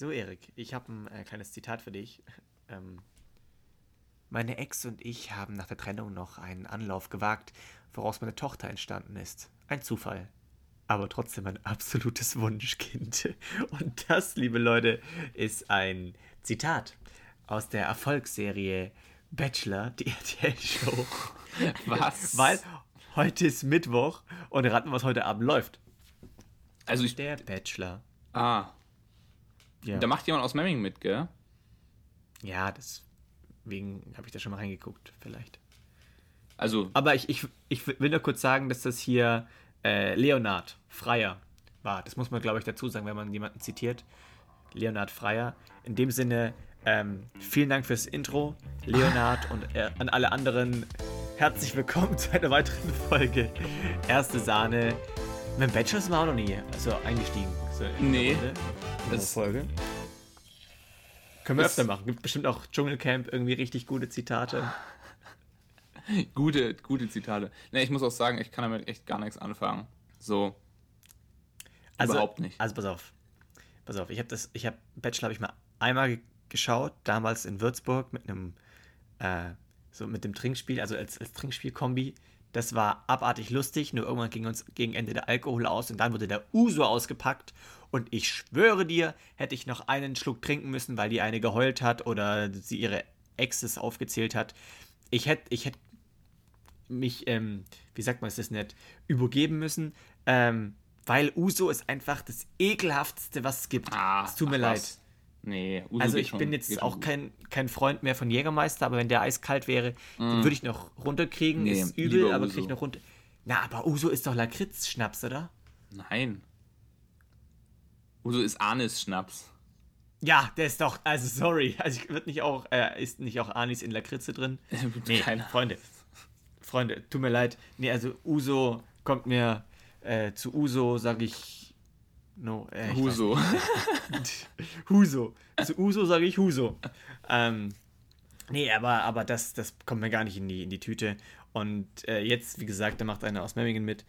So, Erik, ich habe ein äh, kleines Zitat für dich. Ähm, meine Ex und ich haben nach der Trennung noch einen Anlauf gewagt, woraus meine Tochter entstanden ist. Ein Zufall. Aber trotzdem ein absolutes Wunschkind. Und das, liebe Leute, ist ein Zitat aus der Erfolgsserie Bachelor, die RTL-Show. Was? Weil heute ist Mittwoch und raten, was heute Abend läuft. Also ich. Der Bachelor. Ah. Ja, Da macht jemand aus Memming mit, gell? ja deswegen habe ich da schon mal reingeguckt, vielleicht. Also, Aber ich, ich, ich will nur kurz sagen, dass das hier äh, Leonhard Freier war. Das muss man, glaube ich, dazu sagen, wenn man jemanden zitiert. Leonhard Freier. In dem Sinne, ähm, vielen Dank fürs Intro, Leonhard, und äh, an alle anderen herzlich willkommen zu einer weiteren Folge Erste Sahne. Dem Bachelor sind wir auch noch nie also eingestiegen. In Nee. Runde, in der Das- Folge. Können wir öfter machen. Gibt bestimmt auch Dschungelcamp irgendwie richtig gute Zitate. gute, gute Zitate. Ne, ich muss auch sagen, ich kann damit echt gar nichts anfangen. So. Also, Überhaupt nicht. Also pass auf. Pass auf, ich habe das, ich habe Bachelor habe ich mal einmal ge geschaut, damals in Würzburg mit einem, äh, so mit dem Trinkspiel, also als, als Trinkspiel-Kombi. Das war abartig lustig, nur irgendwann ging uns gegen Ende der Alkohol aus und dann wurde der Uso ausgepackt und ich schwöre dir, hätte ich noch einen Schluck trinken müssen, weil die eine geheult hat oder sie ihre Exes aufgezählt hat. Ich hätte, ich hätte mich, ähm, wie sagt man es das nicht, übergeben müssen, ähm, weil Uso ist einfach das ekelhaftste, was es gibt. Ah, es tut mir leid. was. Nee, Uso Also ich schon- bin jetzt auch kein, kein Freund mehr von Jägermeister, aber wenn der eiskalt wäre, den würde ich noch runterkriegen. Mm. Nee, ist übel, aber Uso. krieg ich noch runter. Na, aber Uso ist doch Lakritz-Schnaps, oder? Nein. Uso ist Anis-Schnaps. Ja, der ist doch, also sorry, also wird nicht auch, äh, ist nicht auch Anis in Lakritze drin? Nee, Keine Freunde, Freunde, tut mir leid. Nee, also Uso kommt mir, äh, zu Uso sage ich, no, äh, ich Huso. Huso. Zu Uso sage ich Huso. Ähm, nee, aber, aber das, das kommt mir gar nicht in die, in die Tüte. Und äh, jetzt, wie gesagt, da macht einer aus Memmingen mit.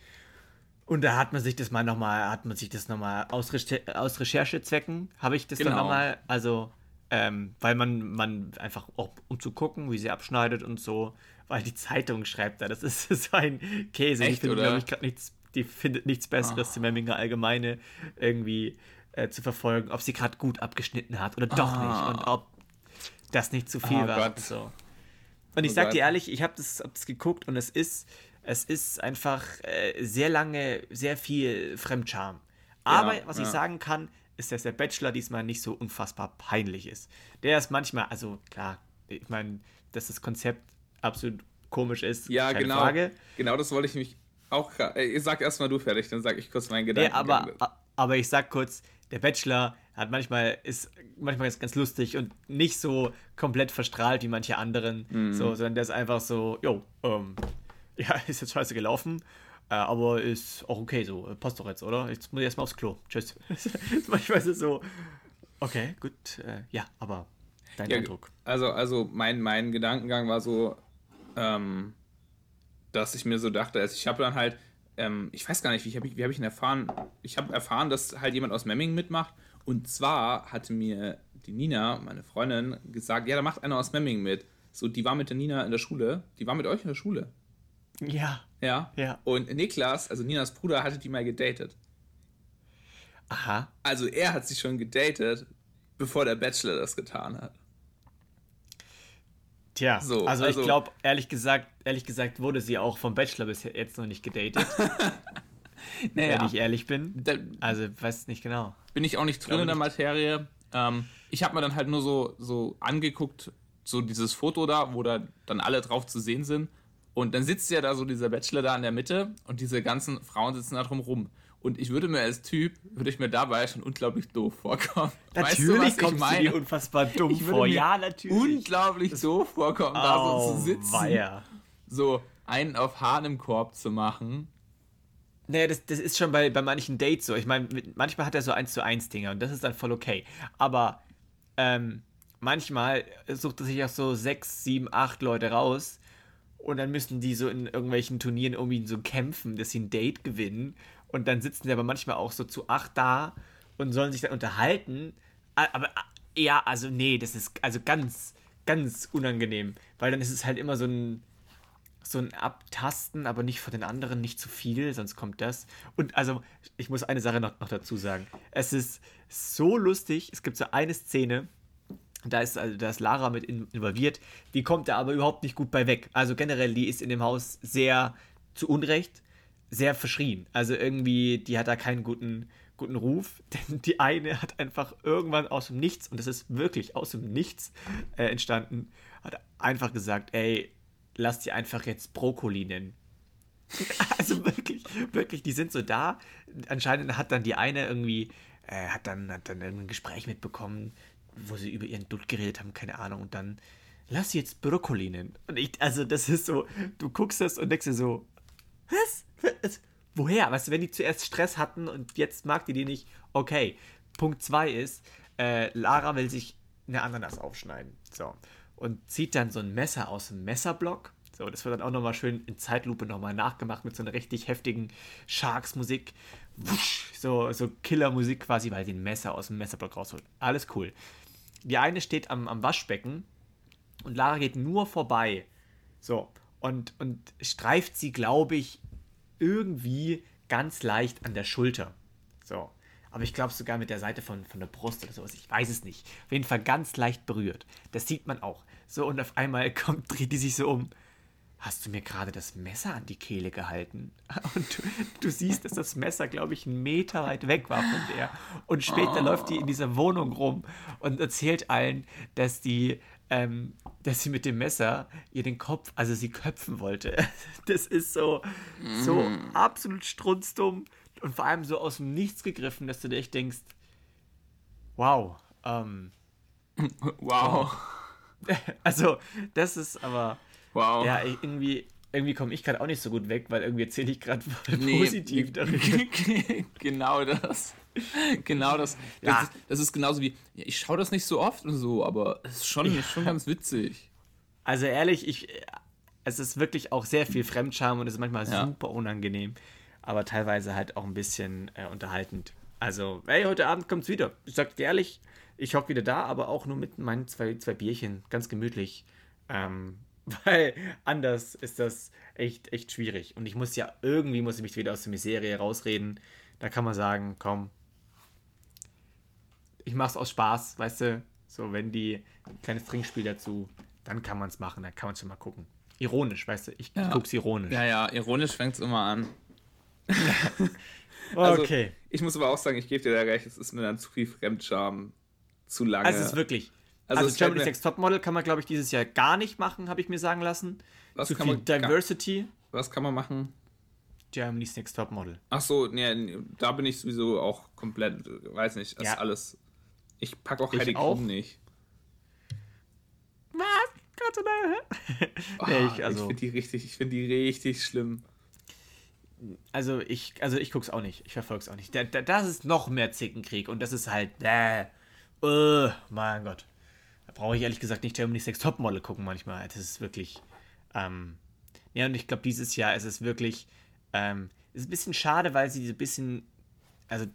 Und da hat man sich das mal nochmal, hat man sich das nochmal aus, Recher aus Recherchezwecken, habe ich das dann Genau. nochmal, also, ähm, weil man, man einfach auch, um zu gucken, wie sie abschneidet und so, weil die Zeitung schreibt da, das ist so ein Käse. die Echt, findet, oder? glaube ich, gerade nichts, die findet nichts Besseres, die Memminger Allgemeine irgendwie äh, zu verfolgen, ob sie gerade gut abgeschnitten hat oder doch Ah. nicht und ob das nicht zu viel Oh war Gott. und so. Und ich Oh sag Gott. dir ehrlich, ich habe das, hab das geguckt und es ist, es ist einfach äh, sehr lange, sehr viel Fremdscham. Aber was ich ja. sagen kann, ist, dass der Bachelor diesmal nicht so unfassbar peinlich ist. Der ist manchmal, also klar, ich meine, dass das Konzept absolut komisch ist, Ja, keine genau. Frage. Genau, das wollte ich mich auch. Äh, sag erstmal du fertig, dann sag ich kurz meinen Nee, Gedanken. aber, aber ich sag kurz, der Bachelor hat manchmal, ist manchmal ist ganz lustig und nicht so komplett verstrahlt wie manche anderen, Mhm. so, sondern der ist einfach so, jo, ähm, ja, ist jetzt scheiße gelaufen, äh, aber ist auch okay so, äh, passt doch jetzt, oder? Jetzt muss ich erstmal aufs Klo. Tschüss. manchmal ist es so, okay, gut, äh, ja, aber dein Ja, Eindruck. Also, also mein, mein Gedankengang war so, ähm, dass ich mir so dachte, also ich habe dann halt, ähm, ich weiß gar nicht, wie habe ich, wie hab ich ihn erfahren? Ich habe erfahren, dass halt jemand aus Memmingen mitmacht. Und zwar hatte mir die Nina, meine Freundin, gesagt, ja, da macht einer aus Memmingen mit. So, die war mit der Nina in der Schule. Die war mit euch in der Schule. Ja, Ja. Ja. Und Niklas, also Ninas Bruder, hatte die mal gedatet. aha, Also er hat sie schon gedatet, bevor der Bachelor das getan hat. Tja, So, also, also- ich glaube, ehrlich gesagt, ehrlich gesagt wurde sie auch vom Bachelor bis jetzt noch nicht gedatet, wenn ich ehrlich bin. Also, weiß nicht genau. bin ich auch nicht drin in der. Materie. Ähm, ich habe mir dann halt nur so, so angeguckt, so dieses Foto da, wo da dann alle drauf zu sehen sind. Und dann sitzt ja da so dieser Bachelor da in der Mitte und diese ganzen Frauen sitzen da drum rum. Und ich würde mir als Typ, würde ich mir dabei schon unglaublich doof vorkommen. weißt du, was ich kommst du dir meine? unfassbar dumm vor. Ja, natürlich. Unglaublich doof vorkommen, da so zu sitzen. weia. So einen auf Hahn im Korb zu machen. Naja, das, das ist schon bei, bei manchen Dates so. Ich meine, manchmal hat er so 1 zu 1 Dinger und das ist dann voll okay. Aber ähm, manchmal sucht er sich auch so 6, 7, 8 Leute raus und dann müssen die so in irgendwelchen Turnieren ihn so kämpfen, dass sie ein Date gewinnen. Und dann sitzen die aber manchmal auch so zu 8 da und sollen sich dann unterhalten. aber ja, also nee, das ist also ganz, ganz unangenehm, weil dann ist es halt immer so ein so ein Abtasten, aber nicht von den anderen, nicht zu viel, sonst kommt das. Und also, ich muss eine Sache noch, noch dazu sagen. Es ist so lustig, es gibt so eine Szene, da ist, also, da Lara mit involviert, die kommt da aber überhaupt nicht gut bei weg. Also generell, die ist in dem Haus sehr zu Unrecht, sehr verschrien. Also irgendwie, die hat da keinen guten, guten Ruf, denn die eine hat einfach irgendwann aus dem Nichts, und das ist wirklich aus dem Nichts äh, entstanden, hat einfach gesagt, ey, lass die einfach jetzt Brokkoli nennen. also wirklich, wirklich, die sind so da. Anscheinend hat dann die eine irgendwie, äh, hat, dann, hat dann ein Gespräch mitbekommen, wo sie über ihren Dutt geredet haben, keine Ahnung, und dann lass jetzt Brokkoli nennen. Und ich, also das ist so, du guckst das und denkst dir so, was? was? Woher? Weißt du, wenn die zuerst Stress hatten und jetzt mag die die nicht, okay. Punkt 2 ist, äh, Lara will sich eine Ananas aufschneiden. So und zieht dann so ein Messer aus dem Messerblock. So, das wird dann auch nochmal schön in Zeitlupe nochmal nachgemacht mit so einer richtig heftigen Sharks-Musik. So, so Killer-Musik quasi, weil sie ein Messer aus dem Messerblock rausholt. Alles cool. Die eine steht am, am Waschbecken und Lara geht nur vorbei. So, und, und streift sie, glaube ich, irgendwie ganz leicht an der Schulter. So aber ich glaube sogar mit der Seite von, von der Brust oder sowas. Ich weiß es nicht. Auf jeden Fall ganz leicht berührt. Das sieht man auch. So, und auf einmal kommt, dreht die sich so um. Hast du mir gerade das Messer an die Kehle gehalten? Und du, du siehst, dass das Messer, glaube ich, einen Meter weit weg war von der. Und später oh. läuft die in dieser Wohnung rum und erzählt allen, dass die, ähm, dass sie mit dem Messer ihr den Kopf, also sie köpfen wollte. Das ist so, so mm. absolut strunzdumm und vor allem so aus dem Nichts gegriffen, dass du dir echt denkst, wow, ähm, wow. Also, das ist aber, wow. Ja, irgendwie, irgendwie komme ich gerade auch nicht so gut weg, weil irgendwie erzähle ich gerade nee, positiv darüber. genau das. Genau das. Ja. Das, ist, das ist genauso wie, ja, ich schaue das nicht so oft und so, aber es ist schon, ja. schon ganz witzig. Also ehrlich, ich, es ist wirklich auch sehr viel Fremdscham und es ist manchmal ja. super unangenehm aber teilweise halt auch ein bisschen äh, unterhaltend. Also, hey, heute Abend kommt's wieder. Ich sag dir ehrlich, ich hocke wieder da, aber auch nur mit meinen zwei, zwei Bierchen, ganz gemütlich. Ähm, weil anders ist das echt, echt schwierig. Und ich muss ja, irgendwie muss ich mich wieder aus der Miserie rausreden. Da kann man sagen, komm, ich mach's aus Spaß, weißt du, so wenn die ein kleines Trinkspiel dazu, dann kann man es machen, dann kann man schon mal gucken. Ironisch, weißt du, ich, ja. guck's ironisch. Ja, ja, ironisch fängt's immer an. also, okay. Ich muss aber auch sagen, ich gebe dir da recht, es ist mir dann zu viel Fremdscham, zu lange. Also es ist wirklich. Also, also Germany's Next Topmodel kann man, glaube ich, dieses Jahr gar nicht machen, habe ich mir sagen lassen. Was zu kann viel man Diversity. Was kann man machen? Germany's Next Topmodel. Ach so, nee, da bin ich sowieso auch komplett, weiß nicht, das ja. ist alles. Ich packe auch Heidi Klum nicht. Was? Gott sei Dank. Oh, nee, ich also, ich finde die richtig, ich finde die richtig schlimm also ich, also ich guck's auch nicht. Ich verfolg's auch nicht. Da, da, das ist noch mehr Zickenkrieg und das ist halt, äh, uh, mein Gott. Da brauche ich ehrlich gesagt nicht Germany's Next Topmodel gucken manchmal. Das ist wirklich, ähm, ja, und ich glaube, dieses Jahr ist es wirklich, ähm, ist ein bisschen schade, weil sie so ein bisschen, also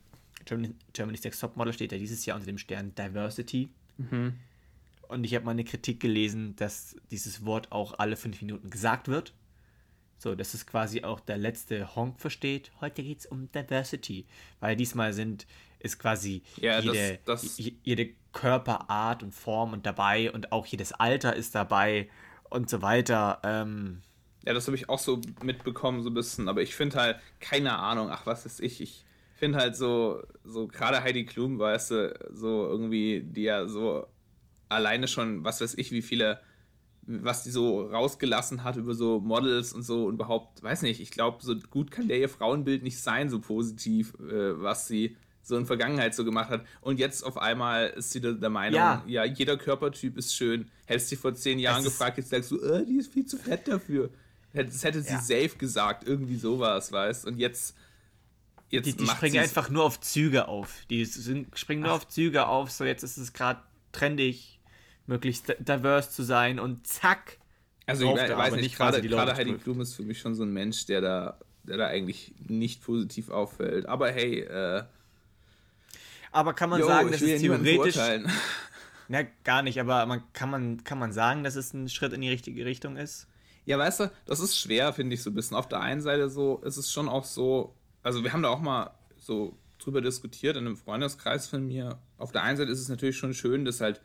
Germany, Germany's Next Topmodel steht ja dieses Jahr unter dem Stern Diversity. Mhm. Und ich habe mal eine Kritik gelesen, dass dieses Wort auch alle fünf Minuten gesagt wird. So, dass es quasi auch der letzte Honk versteht. Heute geht es um Diversity. Weil diesmal sind, ist quasi ja, jede, das, das jede Körperart und Form und dabei und auch jedes Alter ist dabei und so weiter. Ähm, ja, das habe ich auch so mitbekommen, so ein bisschen. Aber ich finde halt, keine Ahnung, ach, was ist ich? Ich finde halt so, so gerade Heidi Klum, weißt du, so irgendwie, die ja so alleine schon, was weiß ich, wie viele was die so rausgelassen hat über so Models und so und überhaupt, weiß nicht, ich glaube, so gut kann der ihr Frauenbild nicht sein, so positiv, äh, was sie so in Vergangenheit so gemacht hat. Und jetzt auf einmal ist sie der Meinung, ja, ja jeder Körpertyp ist schön. Hättest du sie vor zehn Jahren gefragt, jetzt sagst du, äh, die ist viel zu fett dafür. Das hätte sie ja. safe gesagt, irgendwie sowas, weißt Und jetzt. jetzt die, die springen einfach nur auf Züge auf. Die sind, springen nur Ach. auf Züge auf, so jetzt ist es gerade trendig möglichst diverse zu sein und zack. Also ich weiß nicht, nicht gerade, gerade Heidi Klum ist für mich schon so ein Mensch, der da, der da eigentlich nicht positiv auffällt. Aber hey, äh, Aber kann man Jo, sagen, dass es theoretisch. Na, gar nicht, aber man, kann, man, kann man sagen, dass es ein Schritt in die richtige Richtung ist? Ja, weißt du, das ist schwer, finde ich so ein bisschen. Auf der einen Seite so, ist es schon auch so, also wir haben da auch mal so drüber diskutiert in einem Freundeskreis von mir. Auf der einen Seite ist es natürlich schon schön, dass halt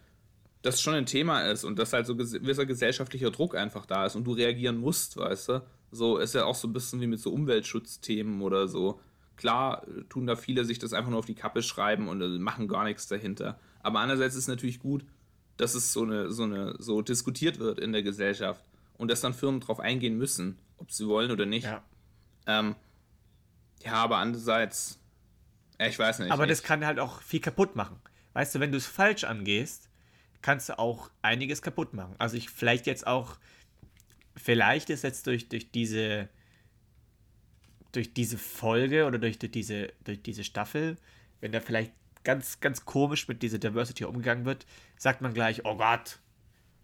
das schon ein Thema ist und dass halt so gewisser gesellschaftlicher Druck einfach da ist und du reagieren musst, weißt du. So ist ja auch so ein bisschen wie mit so Umweltschutzthemen oder so. Klar äh, tun da viele sich das einfach nur auf die Kappe schreiben und äh, machen gar nichts dahinter. Aber andererseits ist es natürlich gut, dass es so eine, so eine, so diskutiert wird in der Gesellschaft und dass dann Firmen drauf eingehen müssen, ob sie wollen oder nicht. Ja. Ähm, ja, aber andererseits, ich weiß nicht. Aber ich, das kann halt auch viel kaputt machen. Weißt du, wenn du es falsch angehst, kannst du auch einiges kaputt machen. Also ich vielleicht jetzt auch, vielleicht ist jetzt durch, durch diese durch diese Folge oder durch, durch, diese, durch diese Staffel, wenn da vielleicht ganz, ganz komisch mit dieser Diversity umgegangen wird, sagt man gleich, oh Gott,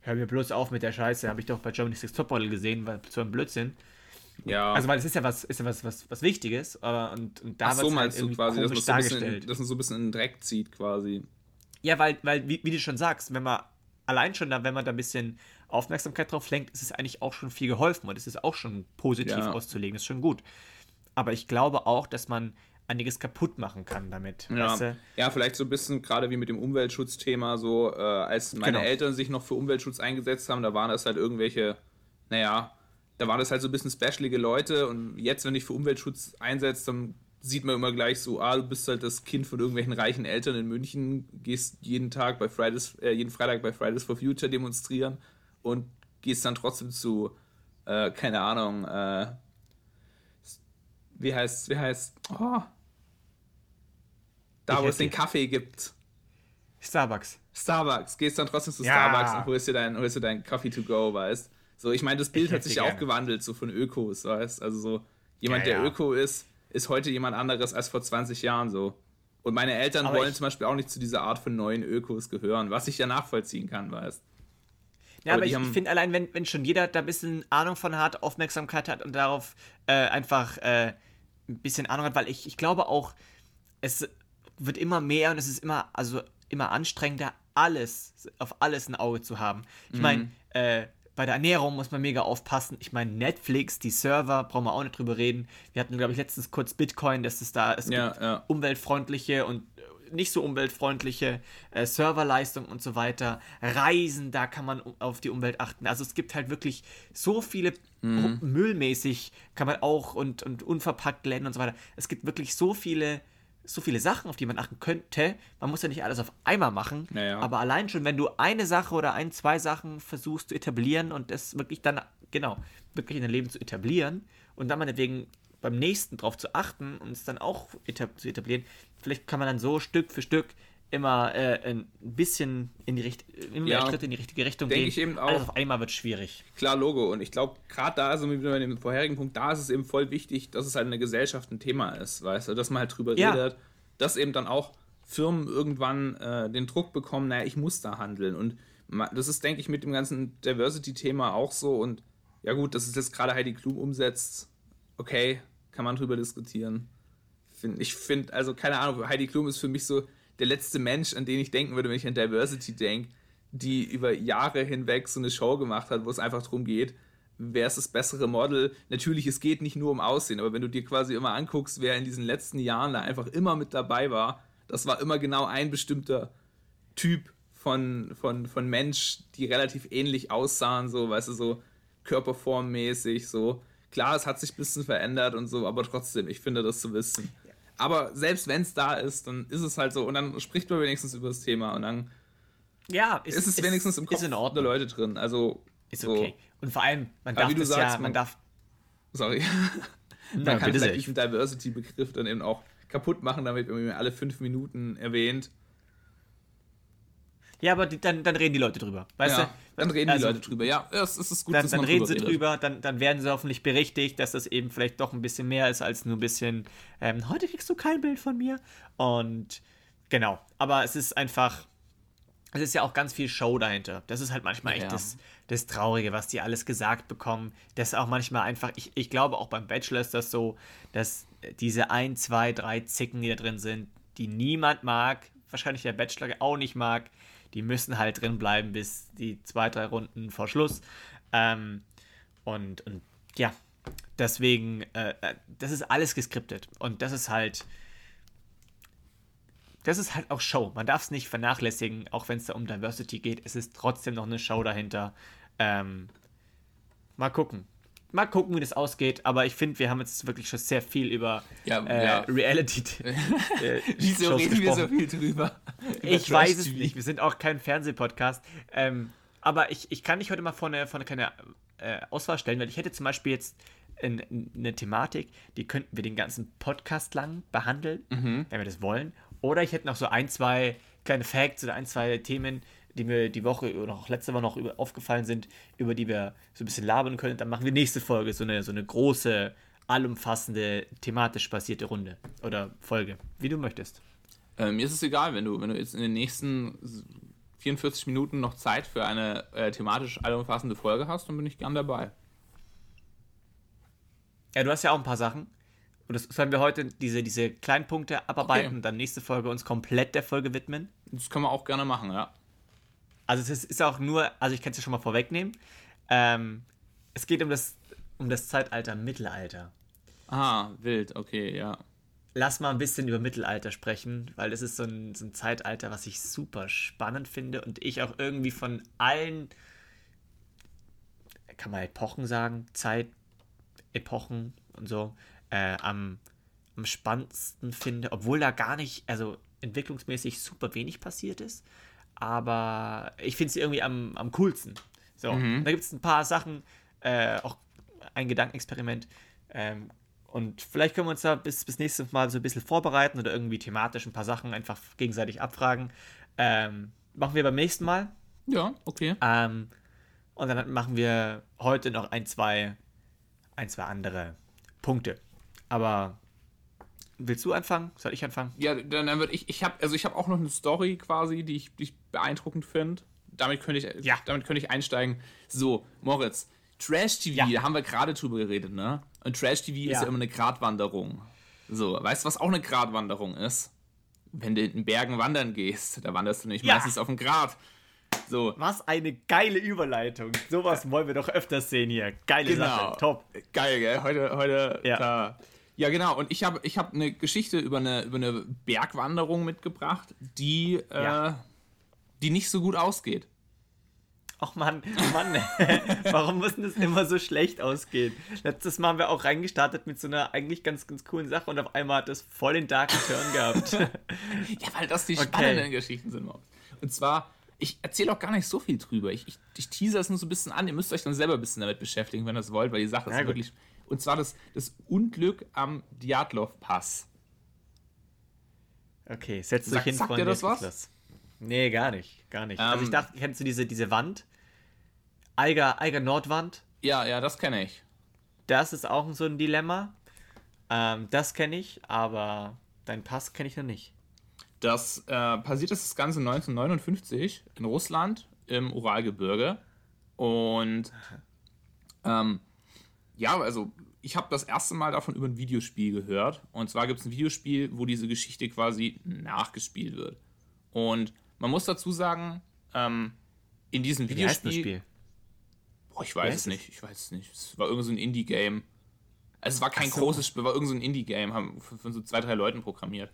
hör mir bloß auf mit der Scheiße, habe ich doch bei Germany's Next Topmodel gesehen, war so ein Blödsinn. ja. Also weil es ist ja was, ist ja was, was, was Wichtiges, aber und, und da Ach so wird's meinst du irgendwie quasi, dass man so ein bisschen, dargestellt. dass man so ein bisschen in den Dreck zieht quasi. Ja, weil, weil wie, wie du schon sagst, wenn man allein schon da, wenn man da ein bisschen Aufmerksamkeit drauf lenkt, ist es eigentlich auch schon viel geholfen und es ist auch schon positiv Ja. auszulegen, ist schon gut. Aber ich glaube auch, dass man einiges kaputt machen kann damit. Ja, Weißt du? ja, vielleicht so ein bisschen gerade wie mit dem Umweltschutzthema, so äh, als meine Genau. Eltern sich noch für Umweltschutz eingesetzt haben, da waren das halt irgendwelche, naja, da waren das halt so ein bisschen specialige Leute und jetzt, wenn ich für Umweltschutz einsetzt, dann sieht man immer gleich so, ah, du bist halt das Kind von irgendwelchen reichen Eltern in München, gehst jeden Tag bei Fridays, äh, jeden Freitag bei Fridays for Future demonstrieren und gehst dann trotzdem zu, äh, keine Ahnung, äh, wie heißt, wie heißt, oh, da Ich wo es den Kaffee gibt. Starbucks. Starbucks, gehst dann trotzdem zu Ja. Starbucks und holst dir dein, holst dir Coffee to go, weißt So, ich meine, das Bild Ich hat sich ja auch gewandelt, so von Ökos, weißt Also so, jemand, Ja, der. Öko ist, ist heute jemand anderes als vor 20 Jahren so. Und meine Eltern Aber wollen zum Beispiel auch nicht zu dieser Art von neuen Ökos gehören, was ich ja nachvollziehen kann, weißt Ja, Aber aber ich finde allein, wenn, wenn schon jeder da ein bisschen Ahnung von hat, Aufmerksamkeit hat und darauf äh, einfach äh, ein bisschen Ahnung hat, weil ich, ich glaube auch, es wird immer mehr und es ist immer, also immer anstrengender, alles, auf alles ein Auge zu haben. Ich meine, Mhm. äh, bei der Ernährung muss man mega aufpassen. Ich meine, Netflix, die Server, brauchen wir auch nicht drüber reden. Wir hatten, glaube ich, letztens kurz Bitcoin, dass es da, es Ja, gibt ja. umweltfreundliche und äh, nicht so umweltfreundliche äh, Serverleistung und so weiter. Reisen, da kann man auf die Umwelt achten. Also es gibt halt wirklich so viele Mhm. müllmäßig kann man auch und, und unverpackt Läden und so weiter. Es gibt wirklich so viele so viele Sachen, auf die man achten könnte. Man muss ja nicht alles auf einmal machen, Ja, ja. aber allein schon, wenn du eine Sache oder ein, zwei Sachen versuchst zu etablieren und das wirklich dann, genau, wirklich in dein Leben zu etablieren und dann meinetwegen beim nächsten drauf zu achten und es dann auch etab zu etablieren, vielleicht kann man dann so Stück für Stück immer äh, ein bisschen in die Richt immer Ja, Schritte in die richtige Richtung gehen. ich eben auch. Alles auf einmal wird schwierig. Klar, Logo. Und ich glaube, gerade da, so wie bei dem vorherigen Punkt, da ist es eben voll wichtig, dass es halt in der Gesellschaft ein Thema ist, weißt du, dass man halt drüber Ja. redet, dass eben dann auch Firmen irgendwann äh, den Druck bekommen, naja, ich muss da handeln. Und das ist, denke ich, mit dem ganzen Diversity-Thema auch so. Und ja gut, dass es jetzt gerade Heidi Klum umsetzt, okay, kann man drüber diskutieren. Ich finde, also keine Ahnung, Heidi Klum ist für mich so der letzte Mensch, an den ich denken würde, wenn ich an Diversity denke, die über Jahre hinweg so eine Show gemacht hat, wo es einfach darum geht, wer ist das bessere Model. Natürlich, es geht nicht nur um Aussehen, aber wenn du dir quasi immer anguckst, wer in diesen letzten Jahren da einfach immer mit dabei war, das war immer genau ein bestimmter Typ von, von, von Mensch, die relativ ähnlich aussahen, so, weißt du, so körperformmäßig, so. Klar, es hat sich ein bisschen verändert und so, aber trotzdem, ich finde das zu wissen. Aber selbst wenn es da ist, dann ist es halt so und dann spricht man wenigstens über das Thema und dann Ja, ist es wenigstens im Kopf ist in der Ordnung. Leute drin. Also, Ist so. okay. Und vor allem, man darf das sagst, ja, man- man darf sorry. Na, man kann vielleicht sehr. diesen Diversity-Begriff dann eben auch kaputt machen, damit man alle fünf Minuten erwähnt. Ja, aber die, dann, dann reden die Leute drüber. Weißt ja, du? dann reden Also, die Leute drüber. Ja, es es ist gut, Dann, dass dann man reden sie redet. drüber, dann, dann werden sie hoffentlich berichtigt, dass das eben vielleicht doch ein bisschen mehr ist als nur ein bisschen, ähm, heute kriegst du kein Bild von mir. Und genau, aber es ist einfach, es ist ja auch ganz viel Show dahinter. Das ist halt manchmal echt Ja. das, das Traurige, was die alles gesagt bekommen. Das ist auch manchmal einfach, ich, ich glaube auch beim Bachelor ist das so, dass diese ein, zwei, drei Zicken, die da drin sind, die niemand mag, wahrscheinlich der Bachelor auch nicht mag. Die müssen halt drin bleiben bis die zwei, drei Runden vor Schluss. Ähm, und, und ja, deswegen, äh, äh das ist alles geskriptet. Und das ist halt das ist halt auch Show. Man darf es nicht vernachlässigen, auch wenn es da um Diversity geht. Es ist trotzdem noch eine Show dahinter. Ähm, mal gucken. Mal gucken, wie das ausgeht. Aber ich finde, wir haben jetzt wirklich schon sehr viel über ja, äh, ja. Reality. Äh, Wieso reden wir so viel drüber? ich weiß es nicht. Wir sind auch kein Fernsehpodcast. Ähm, aber ich, ich kann dich heute mal vor eine, vor eine kleine äh, Auswahl stellen, weil ich hätte zum Beispiel jetzt eine Thematik, die könnten wir den ganzen Podcast lang behandeln, mhm. wenn wir das wollen. Oder ich hätte noch so ein, zwei kleine Facts oder ein, zwei Themen, die mir die Woche oder auch letzte Woche noch aufgefallen sind, über die wir so ein bisschen labern können. Dann machen wir nächste Folge so eine, so eine große, allumfassende, thematisch basierte Runde oder Folge, wie du möchtest. Äh, mir ist es egal, wenn du, wenn du jetzt in den nächsten 44 Minuten noch Zeit für eine äh, thematisch allumfassende Folge hast, dann bin ich gern dabei. Ja, du hast ja auch ein paar Sachen. Und das sollen wir heute diese, diese kleinen Punkte abarbeiten okay. und dann nächste Folge uns komplett der Folge widmen? Das können wir auch gerne machen, ja. Also es ist, auch nur, also ich kann es ja schon mal vorwegnehmen. Ähm, es geht um das, um das Zeitalter Mittelalter. Ah, wild, okay, ja. Lass mal ein bisschen über Mittelalter sprechen, weil das ist so ein, so ein Zeitalter, was ich super spannend finde und ich auch irgendwie von allen, kann man Epochen sagen, Zeitepochen und so, äh, am, am spannendsten finde, obwohl da gar nicht, also entwicklungsmäßig super wenig passiert ist, aber ich finde sie irgendwie am, am coolsten. So, mhm. da gibt es ein paar Sachen, äh, auch ein Gedankenexperiment. Ähm, und vielleicht können wir uns da bis, bis nächstes Mal so ein bisschen vorbereiten oder irgendwie thematisch ein paar Sachen einfach gegenseitig abfragen. Ähm, machen wir beim nächsten Mal. Ja, okay. Ähm, und dann machen wir heute noch ein, zwei, ein, zwei andere Punkte. Aber willst du anfangen? Soll ich anfangen? Ja, dann, dann würde ich, ich habe, also ich habe auch noch eine Story quasi, die ich, die ich beeindruckend finde. Damit könnte ich, ja. damit könnte ich einsteigen. So, Moritz, Trash TV, ja. da haben wir gerade drüber geredet, ne? Und Trash TV ja. ist ja immer eine Gratwanderung. So, weißt du, was auch eine Gratwanderung ist? Wenn du in den Bergen wandern gehst, da wanderst du nicht ja. meistens auf dem Grat. So. Was eine geile Überleitung. Sowas wollen wir doch öfters sehen hier. Geile genau. Sache. Top. Geil, gell? Heute, heute, ja. Da ja, genau. Und ich habe ich hab eine Geschichte über eine, über eine Bergwanderung mitgebracht, die, äh, ja. die nicht so gut ausgeht. Ach Mann, Mann, warum muss das immer so schlecht ausgehen? Letztes Mal haben wir auch reingestartet mit so einer eigentlich ganz, ganz coolen Sache und auf einmal hat das voll den darken Turn gehabt. ja, weil das die okay. spannenden Geschichten sind. Und zwar, ich erzähle auch gar nicht so viel drüber. Ich, ich, ich tease das nur so ein bisschen an. Ihr müsst euch dann selber ein bisschen damit beschäftigen, wenn ihr das wollt, weil die Sache ja, ist wirklich und zwar das, das Unglück am Djatlov-Pass. Okay, setz dich hin, sagt. Sagt dir das was? Nee, gar nicht. Gar nicht. Ähm, also ich ähm, dachte, kennst du diese, diese Wand? Eiger, Eiger Nordwand? Ja, ja, das kenne ich. Das ist auch so ein Dilemma. Ähm, das kenne ich, aber dein Pass kenne ich noch nicht. Das äh, passiert ist das Ganze 1959 in Russland im Uralgebirge. Und ähm, ja, also ich habe das erste Mal davon über ein Videospiel gehört. Und zwar gibt es ein Videospiel, wo diese Geschichte quasi nachgespielt wird. Und man muss dazu sagen, ähm, in diesem Wie Videospiel. Boah, ich weiß es nicht. Ich weiß es nicht. Es war irgend so ein Indie-Game. Also es war kein so. großes Spiel, war irgend so ein Indie-Game, haben von so zwei, drei Leuten programmiert.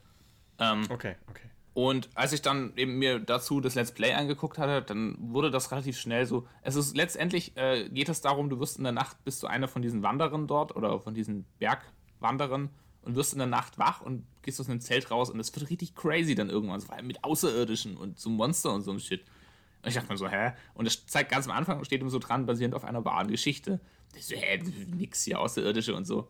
Ähm, okay, okay. Und als ich dann eben mir dazu das Let's Play angeguckt hatte, dann wurde das relativ schnell so. Es ist letztendlich äh, geht es darum, du wirst in der Nacht bist du einer von diesen Wanderern dort oder von diesen Bergwanderern und wirst in der Nacht wach und gehst aus einem Zelt raus und es wird richtig crazy dann irgendwann, so, mit Außerirdischen und so Monster und so ein Shit. Und ich dachte mir so, hä? Und das zeigt ganz am Anfang, steht ihm so dran, basierend auf einer wahren Geschichte. Ich so, hä, nix hier, Außerirdische und so.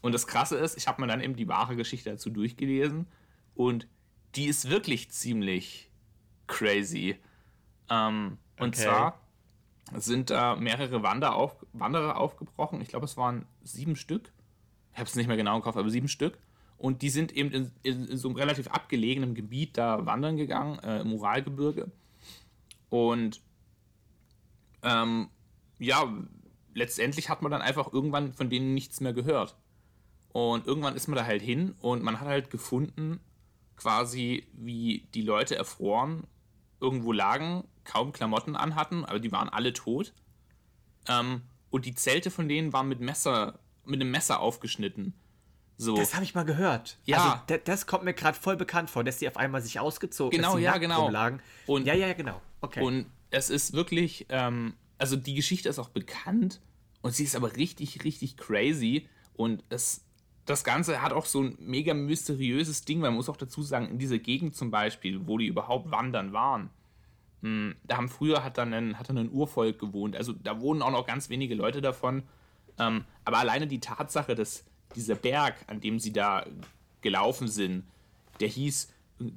Und das Krasse ist, ich habe mir dann eben die wahre Geschichte dazu durchgelesen und die ist wirklich ziemlich crazy. Ähm, okay. Und zwar sind da mehrere Wander auf, Wanderer aufgebrochen. Ich glaube, es waren sieben Stück. Ich habe es nicht mehr genau im Kopf, aber sieben Stück. Und die sind eben in, in, in so einem relativ abgelegenen Gebiet da wandern gegangen, äh, im Uralgebirge. Und ähm, ja, letztendlich hat man dann einfach irgendwann von denen nichts mehr gehört. Und irgendwann ist man da halt hin und man hat halt gefunden, quasi, wie die Leute erfroren irgendwo lagen, kaum Klamotten anhatten, aber die waren alle tot. Ähm, und die Zelte von denen waren mit Messer, mit einem Messer aufgeschnitten. So. Das habe ich mal gehört. Ja. Also, das kommt mir gerade voll bekannt vor, dass die auf einmal sich ausgezogen Genau, dass ja, genau. rumlagen. Und- ja, ja, genau. Okay. Und es ist wirklich, ähm, also die Geschichte ist auch bekannt und sie ist aber richtig, richtig crazy. Und es, das Ganze hat auch so ein mega mysteriöses Ding. Man muss auch dazu sagen, in dieser Gegend zum Beispiel, wo die überhaupt wandern waren, mh, da haben früher hat dann ein, hat dann ein Urvolk gewohnt. Also da wohnen auch noch ganz wenige Leute davon. Ähm, aber alleine die Tatsache, dass dieser Berg, an dem sie da gelaufen sind, der hieß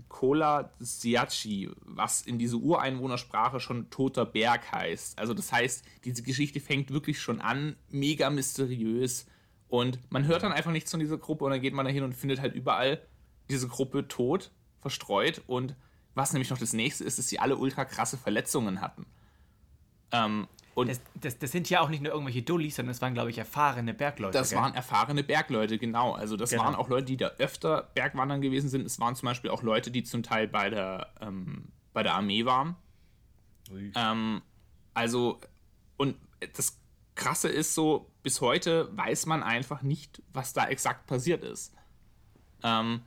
Kola Siachi, was in dieser Ureinwohnersprache schon toter Berg heißt. Also das heißt, diese Geschichte fängt wirklich schon an, mega mysteriös. Und man hört dann einfach nichts von dieser Gruppe und dann geht man da hin und findet halt überall diese Gruppe tot, verstreut. Und was nämlich noch das nächste ist, dass sie alle ultra krasse Verletzungen hatten. Ähm, und das, das, das sind ja auch nicht nur irgendwelche Dullis, sondern das waren, glaube ich, erfahrene Bergleute. Das gell? waren erfahrene Bergleute, genau. Also das Genau. waren auch Leute, die da öfter Bergwandern gewesen sind. Es waren zum Beispiel auch Leute, die zum Teil bei der, ähm, bei der Armee waren. Ähm, also, und das Krasse ist so, bis heute weiß man einfach nicht, was da exakt passiert ist. Ähm,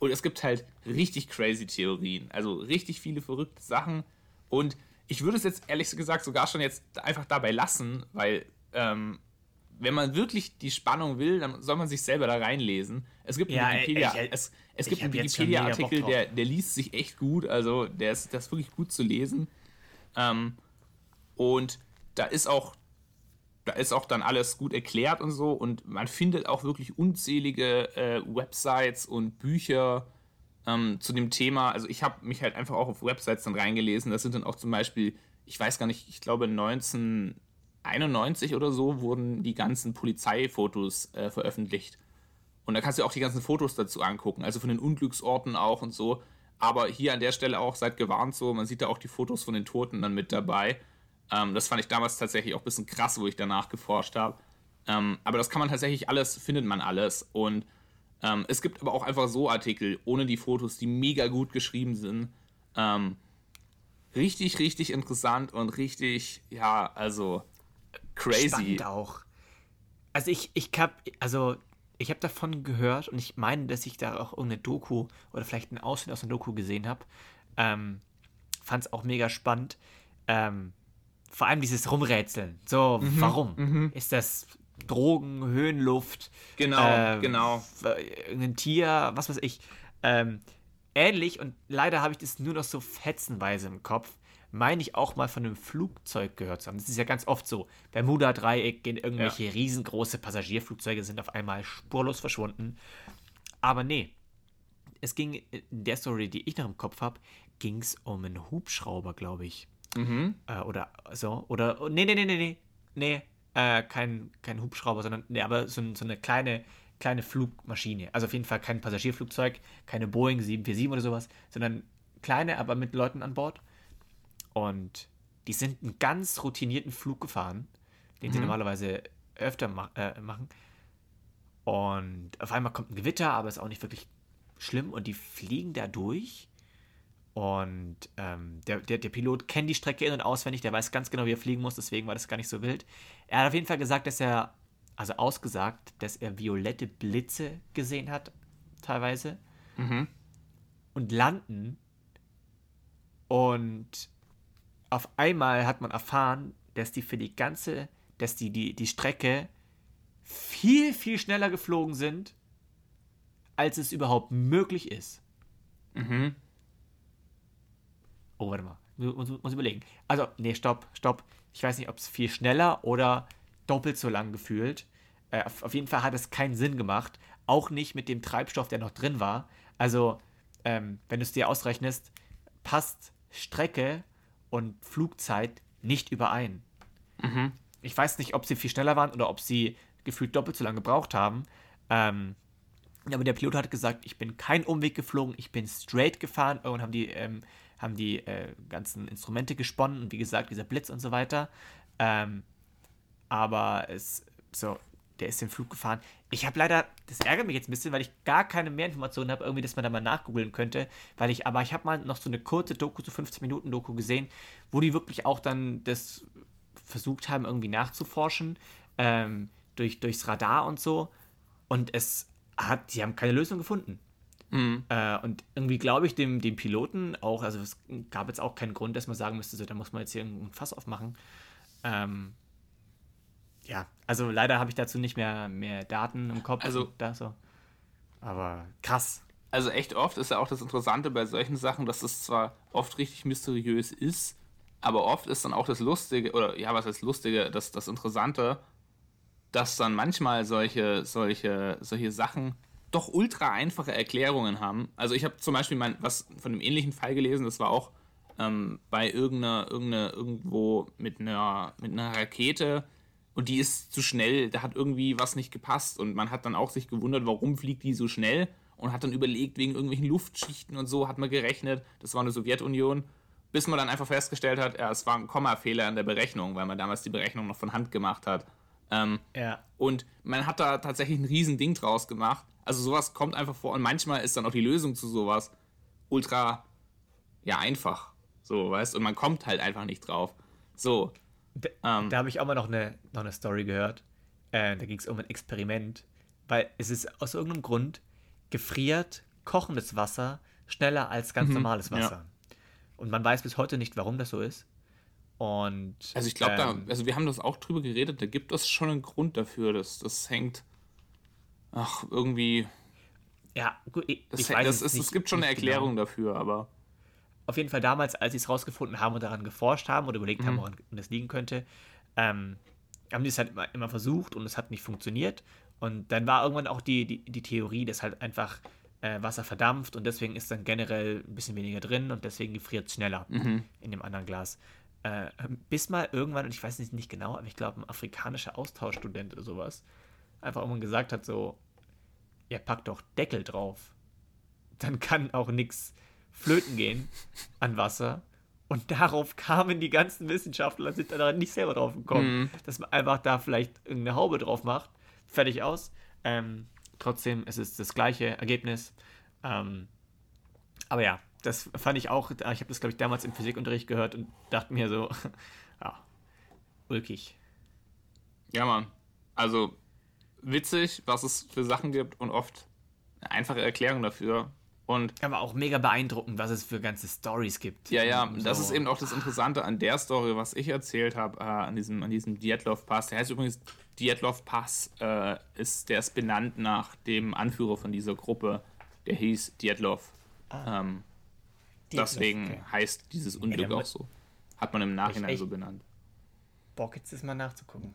und es gibt halt richtig crazy Theorien, also richtig viele verrückte Sachen. Und ich würde es jetzt ehrlich gesagt sogar schon jetzt einfach dabei lassen, weil ähm, wenn man wirklich die Spannung will, dann soll man sich selber da reinlesen. Es gibt einen Ja, Wikipedia, ich- ich- es, es gibt einen Wikipedia-Artikel, drauf. der, der liest sich echt gut, also der ist, der ist wirklich gut zu lesen. Ähm, und da ist auch, da ist auch dann alles gut erklärt und so. Und man findet auch wirklich unzählige äh, Websites und Bücher ähm, zu dem Thema. Also ich habe mich halt einfach auch auf Websites dann reingelesen. Das sind dann auch zum Beispiel, ich weiß gar nicht, ich glaube 1991 oder so wurden die ganzen Polizeifotos äh, veröffentlicht. Und da kannst du auch die ganzen Fotos dazu angucken, also von den Unglücksorten auch und so. Aber hier an der Stelle auch seid gewarnt so, man sieht da auch die Fotos von den Toten dann mit dabei. Ähm, das fand ich damals tatsächlich auch ein bisschen krass, wo ich danach geforscht habe. Ähm, aber das kann man tatsächlich alles, findet man alles. Und ähm, es gibt aber auch einfach so Artikel ohne die Fotos, die mega gut geschrieben sind. Ähm, richtig, richtig interessant und richtig, ja, also crazy. Spannend auch. Also ich, ich hab, also ich habe davon gehört und ich meine, dass ich da auch irgendeine Doku oder vielleicht einen Ausschnitt aus einer Doku gesehen habe. Ähm, Fand es auch mega spannend. Ähm, vor allem dieses Rumrätseln. So, Mhm, warum? Ist das Drogen, Höhenluft? Genau, ähm, genau. äh, Irgendein Tier, was weiß ich. Ähm, ähnlich und leider habe ich das nur noch so fetzenweise im Kopf. Meine ich auch mal von einem Flugzeug gehört zu haben. Das ist ja ganz oft so. Bermuda-Dreieck gehen irgendwelche riesengroße Passagierflugzeuge sind auf einmal spurlos verschwunden. Aber nee, es ging in der Story, die ich noch im Kopf habe, ging es um einen Hubschrauber, glaube ich. Mhm. Äh, oder so. Oder. oh, Nee, nee, nee, nee, nee. Nee, äh, kein, kein Hubschrauber, sondern. Nee, aber so, so eine kleine, kleine Flugmaschine. Also auf jeden Fall kein Passagierflugzeug, keine Boeing 747 oder sowas, sondern kleine, aber mit Leuten an Bord. Und die sind einen ganz routinierten Flug gefahren, den sie normalerweise öfter ma äh, machen. Und auf einmal kommt ein Gewitter, aber ist auch nicht wirklich schlimm. Und die fliegen da durch. Und ähm, der, der, der Pilot kennt die Strecke in- und auswendig, der weiß ganz genau, wie er fliegen muss, deswegen war das gar nicht so wild. Er hat auf jeden Fall gesagt, dass er, also ausgesagt, dass er violette Blitze gesehen hat, teilweise. Mhm. Und landen. Und auf einmal hat man erfahren, dass die für die ganze, dass die, die, die Strecke viel, viel schneller geflogen sind, als es überhaupt möglich ist. Mhm. Oh, warte mal. Muss, muss überlegen. Also, nee, stopp, stopp. Ich weiß nicht, ob es viel schneller oder doppelt so lang gefühlt. Äh, auf, auf jeden Fall hat es keinen Sinn gemacht. Auch nicht mit dem Treibstoff, der noch drin war. Also, ähm, wenn du es dir ausrechnest, passt Strecke und Flugzeit nicht überein. Mhm. Ich weiß nicht, ob sie viel schneller waren oder ob sie gefühlt doppelt so lange gebraucht haben. Ähm, aber der Pilot hat gesagt, ich bin kein Umweg geflogen, ich bin straight gefahren und haben die, ähm, haben die äh, ganzen Instrumente gesponnen und wie gesagt, dieser Blitz und so weiter. Ähm, aber es, so, der ist den Flug gefahren. Ich habe leider, das ärgert mich jetzt ein bisschen, weil ich gar keine mehr Informationen habe, irgendwie, dass man da mal nachgoogeln könnte. Weil ich, aber ich habe mal noch so eine kurze Doku, so 50 Minuten Doku gesehen, wo die wirklich auch dann das versucht haben, irgendwie nachzuforschen, ähm, durch, durchs Radar und so. Und es hat, sie haben keine Lösung gefunden. Mhm. Äh, und irgendwie glaube ich dem, dem Piloten auch, also es gab jetzt auch keinen Grund, dass man sagen müsste, so, da muss man jetzt hier ein Fass aufmachen. Ähm, ja, also leider habe ich dazu nicht mehr, mehr Daten im Kopf. Also, da so. Aber krass. Also echt oft ist ja auch das Interessante bei solchen Sachen, dass es zwar oft richtig mysteriös ist, aber oft ist dann auch das Lustige, oder ja, was heißt Lustige, das, das Interessante, dass dann manchmal solche, solche, solche Sachen doch ultra einfache Erklärungen haben. Also ich habe zum Beispiel mein, was von einem ähnlichen Fall gelesen, das war auch ähm, bei irgendeiner, irgendeiner, irgendwo mit einer, mit einer Rakete und die ist zu schnell, da hat irgendwie was nicht gepasst und man hat dann auch sich gewundert, warum fliegt die so schnell und hat dann überlegt, wegen irgendwelchen Luftschichten und so, hat man gerechnet, das war eine Sowjetunion, bis man dann einfach festgestellt hat, ja, es war ein Kommafehler in der Berechnung, weil man damals die Berechnung noch von Hand gemacht hat. Ähm, ja. Und man hat da tatsächlich ein riesen Ding draus gemacht. Also sowas kommt einfach vor und manchmal ist dann auch die Lösung zu sowas ultra, ja, einfach. So, weißt und man kommt halt einfach nicht drauf. So. Da, ähm, da habe ich auch mal noch eine, noch eine Story gehört. Äh, da ging es um ein Experiment. Weil es ist aus irgendeinem Grund gefriert kochendes Wasser schneller als ganz mhm, normales Wasser. Ja. Und man weiß bis heute nicht, warum das so ist. Und, also ich glaube, ähm, also wir haben das auch drüber geredet, da gibt es schon einen Grund dafür, dass das hängt, ach, irgendwie. Ja, gut, ich, das, weiß das ist, nicht, es gibt schon eine Erklärung genau. dafür, aber. Auf jeden Fall damals, als sie es rausgefunden haben und daran geforscht haben oder überlegt mhm. haben, woran das liegen könnte, ähm, haben die es halt immer, immer, versucht und es hat nicht funktioniert. Und dann war irgendwann auch die, die, die Theorie, dass halt einfach äh, Wasser verdampft und deswegen ist dann generell ein bisschen weniger drin und deswegen gefriert es schneller mhm. in dem anderen Glas. Äh, bis mal irgendwann, und ich weiß nicht, nicht genau, aber ich glaube, ein afrikanischer Austauschstudent oder sowas, einfach irgendwann gesagt hat: so, ihr packt doch Deckel drauf. Dann kann auch nichts flöten gehen an Wasser. Und darauf kamen die ganzen Wissenschaftler, sind da nicht selber drauf gekommen, mhm. dass man einfach da vielleicht irgendeine Haube drauf macht. Fertig aus. Ähm, trotzdem, es ist das gleiche Ergebnis. Ähm, aber ja, das fand ich auch, ich habe das, glaube ich, damals im Physikunterricht gehört und dachte mir so, ja, ulkig. Ja, Mann. Also witzig, was es für Sachen gibt und oft eine einfache Erklärung dafür. Und aber auch mega beeindruckend, was es für ganze Stories gibt. Ja, ja, so. das ist eben auch das Interessante an der Story, was ich erzählt habe, äh, an diesem, an diesem Dietlov Pass. Der heißt übrigens Dietlov Pass, äh, ist, der ist benannt nach dem Anführer von dieser Gruppe. Der hieß Dietlov. Ah. Ähm, Deswegen okay. heißt dieses Unglück auch so. Hat man im Nachhinein so benannt. Bock, jetzt das mal nachzugucken.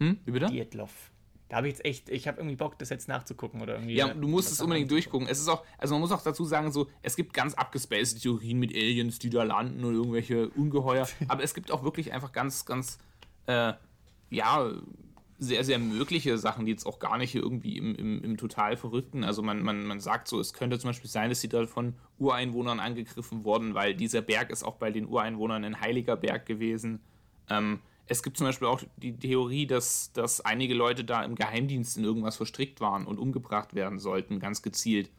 Hm? Wie bitte? Dietlov. Da habe ich jetzt echt, ich habe irgendwie Bock, das jetzt nachzugucken oder irgendwie. Ja, du musst es unbedingt durchgucken. Es ist auch, also man muss auch dazu sagen, so, es gibt ganz abgespaced Theorien mit Aliens, die da landen und irgendwelche Ungeheuer. aber es gibt auch wirklich einfach ganz, ganz, äh, ja, sehr, sehr mögliche Sachen, die jetzt auch gar nicht irgendwie im, im, im total Verrückten. Also man, man, man sagt so, es könnte zum Beispiel sein, dass sie da von Ureinwohnern angegriffen wurden, weil dieser Berg ist auch bei den Ureinwohnern ein heiliger Berg gewesen. Ähm, es gibt zum Beispiel auch die Theorie, dass, dass einige Leute da im Geheimdienst in irgendwas verstrickt waren und umgebracht werden sollten, ganz gezielt.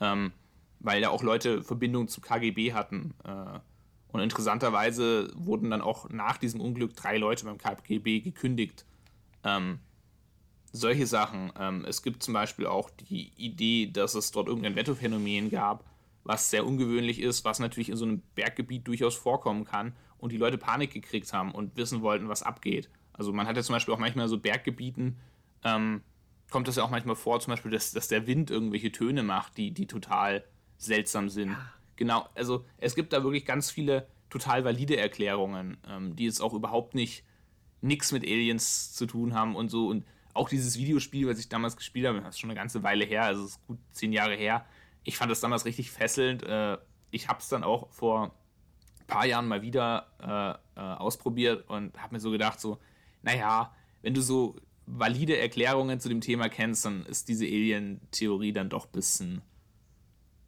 Ähm, weil da auch Leute Verbindung zu KGB hatten. Äh, und interessanterweise wurden dann auch nach diesem Unglück drei Leute beim KGB gekündigt ähm, solche Sachen. Ähm, es gibt zum Beispiel auch die Idee, dass es dort irgendein Wetterphänomen gab, was sehr ungewöhnlich ist, was natürlich in so einem Berggebiet durchaus vorkommen kann und die Leute Panik gekriegt haben und wissen wollten, was abgeht. Also man hat ja zum Beispiel auch manchmal so Berggebieten, ähm, kommt das ja auch manchmal vor, zum Beispiel, dass, dass der Wind irgendwelche Töne macht, die, die total seltsam sind. Ja. Genau, also es gibt da wirklich ganz viele total valide Erklärungen, ähm, die jetzt auch überhaupt nicht nichts mit Aliens zu tun haben und so. Und auch dieses Videospiel, was ich damals gespielt habe, das ist schon eine ganze Weile her, also ist gut zehn Jahre her. Ich fand das damals richtig fesselnd. Äh, ich habe es dann auch vor ein paar Jahren mal wieder äh, äh, ausprobiert und habe mir so gedacht, so, naja, wenn du so valide Erklärungen zu dem Thema kennst, dann ist diese Alien-Theorie dann doch ein bisschen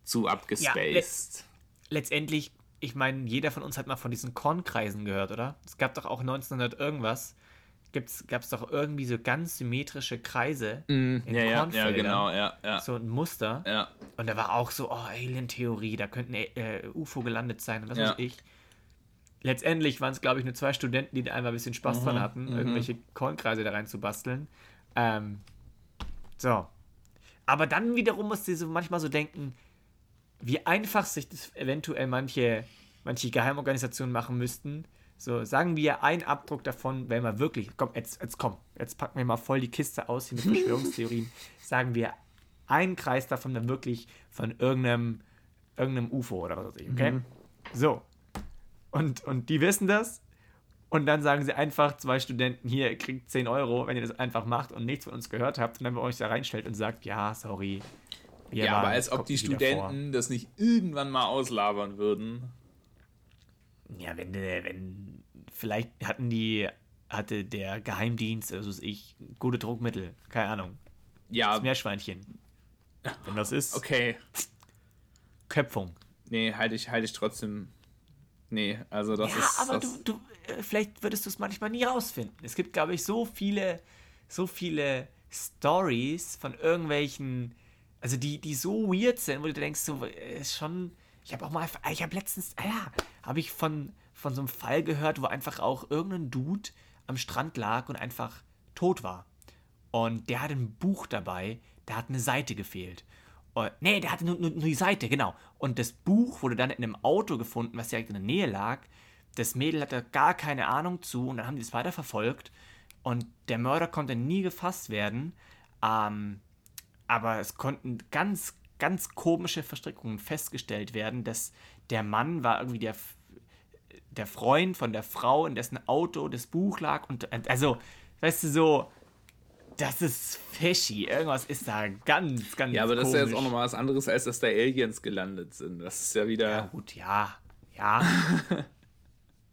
zu abgespaced. Ja, letztendlich ich meine, jeder von uns hat mal von diesen Kornkreisen gehört, oder? Es gab doch auch 1900 irgendwas gab es doch irgendwie so ganz symmetrische Kreise Mm, in ja, ja, ja, Kornfeldern. genau, ja, ja. So ein Muster. Ja, Und da war auch so, oh, Alien-Theorie, da könnten äh, UFO gelandet sein und was Ja. weiß ich. Letztendlich waren es, glaube ich, nur zwei Studenten, die da einmal ein bisschen Spaß Mhm, dran hatten, irgendwelche Kornkreise da rein zu basteln. Ähm, so. Aber dann wiederum musst du so manchmal so denken, wie einfach sich das eventuell manche, manche Geheimorganisationen machen müssten. So, sagen wir, ein Abdruck davon, wenn wir wirklich, komm, jetzt, jetzt komm, jetzt packen wir mal voll die Kiste aus hier mit Verschwörungstheorien. sagen wir, ein Kreis davon dann wirklich von irgendeinem, irgendeinem UFO oder was weiß ich, okay? So. Und, und die wissen das. Und dann sagen sie einfach, zwei Studenten hier, ihr kriegt 10 Euro, wenn ihr das einfach macht und nichts von uns gehört habt und dann bei euch da reinstellt und sagt, ja, sorry. Ja aber als ob die. Studenten das nicht irgendwann mal auslabern würden. Ja, wenn, äh, wenn, vielleicht hatten die, hatte der Geheimdienst, also ich, gute Druckmittel, keine Ahnung. Ja, Das Meerschweinchen. Wenn das ist, okay. Köpfung. Nee, halte ich, halte ich trotzdem. Nee, also das Ja, ist. aber du, du, äh, vielleicht würdest du es manchmal nie rausfinden. Es gibt, glaube ich, so viele, so viele Stories von irgendwelchen, also die, die so weird sind, wo du denkst, so, äh, ist schon, ich habe auch mal, ich habe letztens, ah ja, habe ich von, von so einem Fall gehört, wo einfach auch irgendein Dude am Strand lag und einfach tot war. Und der hatte ein Buch dabei, da hat eine Seite gefehlt. Und, nee, der hatte nur, nur, nur die Seite, genau. Und das Buch wurde dann in einem Auto gefunden, was direkt in der Nähe lag. Das Mädel hatte gar keine Ahnung zu und dann haben die es weiter verfolgt. Und der Mörder konnte nie gefasst werden. Ähm, aber es konnten ganz, ganz komische Verstrickungen festgestellt werden, dass der Mann war irgendwie der, der Freund von der Frau, in dessen Auto das Buch lag. Und also, weißt du, so, das ist fishy. Irgendwas ist da ganz, ganz ja, aber das ist ja jetzt auch komisch. nochmal was anderes, als dass da Aliens gelandet sind. Das ist ja wieder. Ja, gut, ja, ja.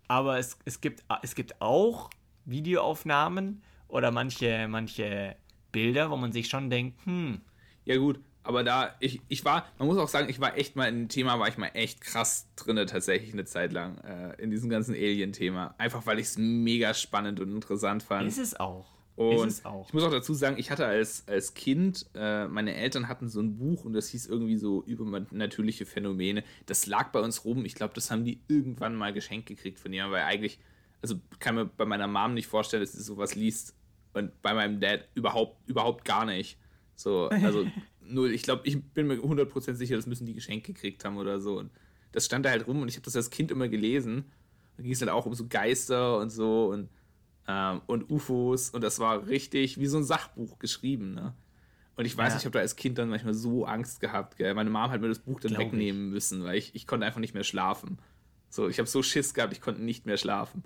Aber es, es, gibt, es gibt auch Videoaufnahmen oder manche, manche Bilder, wo man sich schon denkt, hm, Ja, gut, aber da, ich, ich war, man muss auch sagen, ich war echt mal in dem Thema, war ich mal echt krass drinne tatsächlich eine Zeit lang, äh, in diesem ganzen Alien-Thema. Einfach weil ich es mega spannend und interessant fand. ist es auch. Und ist es auch. ich muss auch dazu sagen, ich hatte als, als Kind, äh, meine Eltern hatten so ein Buch und das hieß irgendwie so übernatürliche Phänomene. Das lag bei uns rum. Ich glaube, das haben die irgendwann mal geschenkt gekriegt von jemandem, weil eigentlich, also kann mir bei meiner Mom nicht vorstellen, dass sie sowas liest und bei meinem Dad überhaupt, überhaupt gar nicht. So, also null. Ich glaube, ich bin mir 100% sicher, das müssen die geschenkt gekriegt haben oder so. Und das stand da halt rum und ich habe das als Kind immer gelesen. Da ging es halt auch um so Geister und so und ähm, und UFOs und das war richtig wie so ein Sachbuch geschrieben, ne? Und ich weiß, Ja. nicht, ich habe da als Kind dann manchmal so Angst gehabt, gell? Meine Mom hat mir das Buch dann Glaub ich. wegnehmen müssen, weil ich, ich konnte einfach nicht mehr schlafen. So, ich habe so Schiss gehabt, ich konnte nicht mehr schlafen.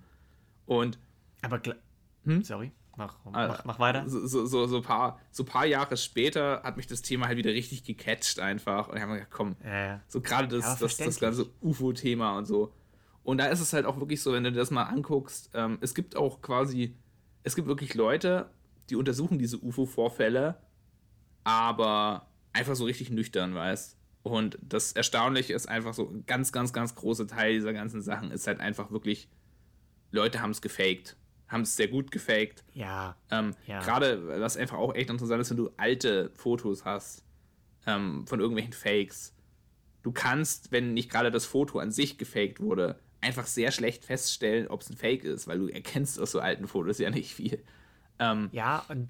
Und Aber, Hm? sorry, mach, Ah, mach, mach weiter. so, so, so, so, paar, so paar Jahre später hat mich das Thema halt wieder richtig gecatcht einfach. Und ich habe mir gedacht, komm, Ja, ja. so gerade das, Ja, das, das ganze UFO-Thema und so. Und da ist es halt auch wirklich so, wenn du dir das mal anguckst, ähm, es gibt auch quasi, es gibt wirklich Leute, die untersuchen diese UFO-Vorfälle, aber einfach so richtig nüchtern, weißt Und das Erstaunliche ist einfach so, ein ganz, ganz, ganz großer Teil dieser ganzen Sachen ist halt einfach wirklich, Leute haben es gefaked. Haben es sehr gut gefaked. Ja, Ähm, Ja. Gerade, was einfach auch echt interessant ist, wenn du alte Fotos hast ähm, von irgendwelchen Fakes. Du kannst, wenn nicht gerade das Foto an sich gefaked wurde, einfach sehr schlecht feststellen, ob es ein Fake ist, weil du erkennst aus so alten Fotos ja nicht viel. Ähm, ja, und,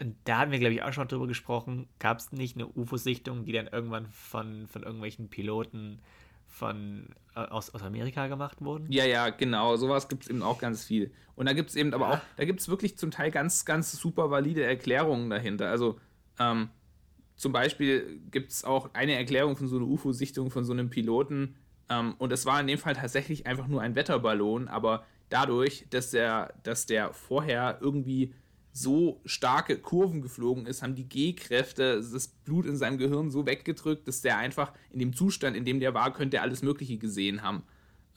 und da haben wir, glaube ich, auch schon drüber gesprochen. Gab es nicht eine UFO-Sichtung, die dann irgendwann von, von irgendwelchen Piloten von, aus, aus Amerika gemacht wurden? Ja, ja, genau. Sowas gibt es eben auch ganz viel. Und da gibt es eben aber auch, da gibt es wirklich zum Teil ganz, ganz super valide Erklärungen dahinter. Also, ähm, zum Beispiel gibt es auch eine Erklärung von so einer UFO-Sichtung von so einem Piloten. Ähm, und es war in dem Fall tatsächlich einfach nur ein Wetterballon, aber dadurch, dass der, dass der vorher irgendwie so starke Kurven geflogen ist, haben die G-Kräfte das Blut in seinem Gehirn so weggedrückt, dass der einfach in dem Zustand, in dem der war, könnte er alles Mögliche gesehen haben.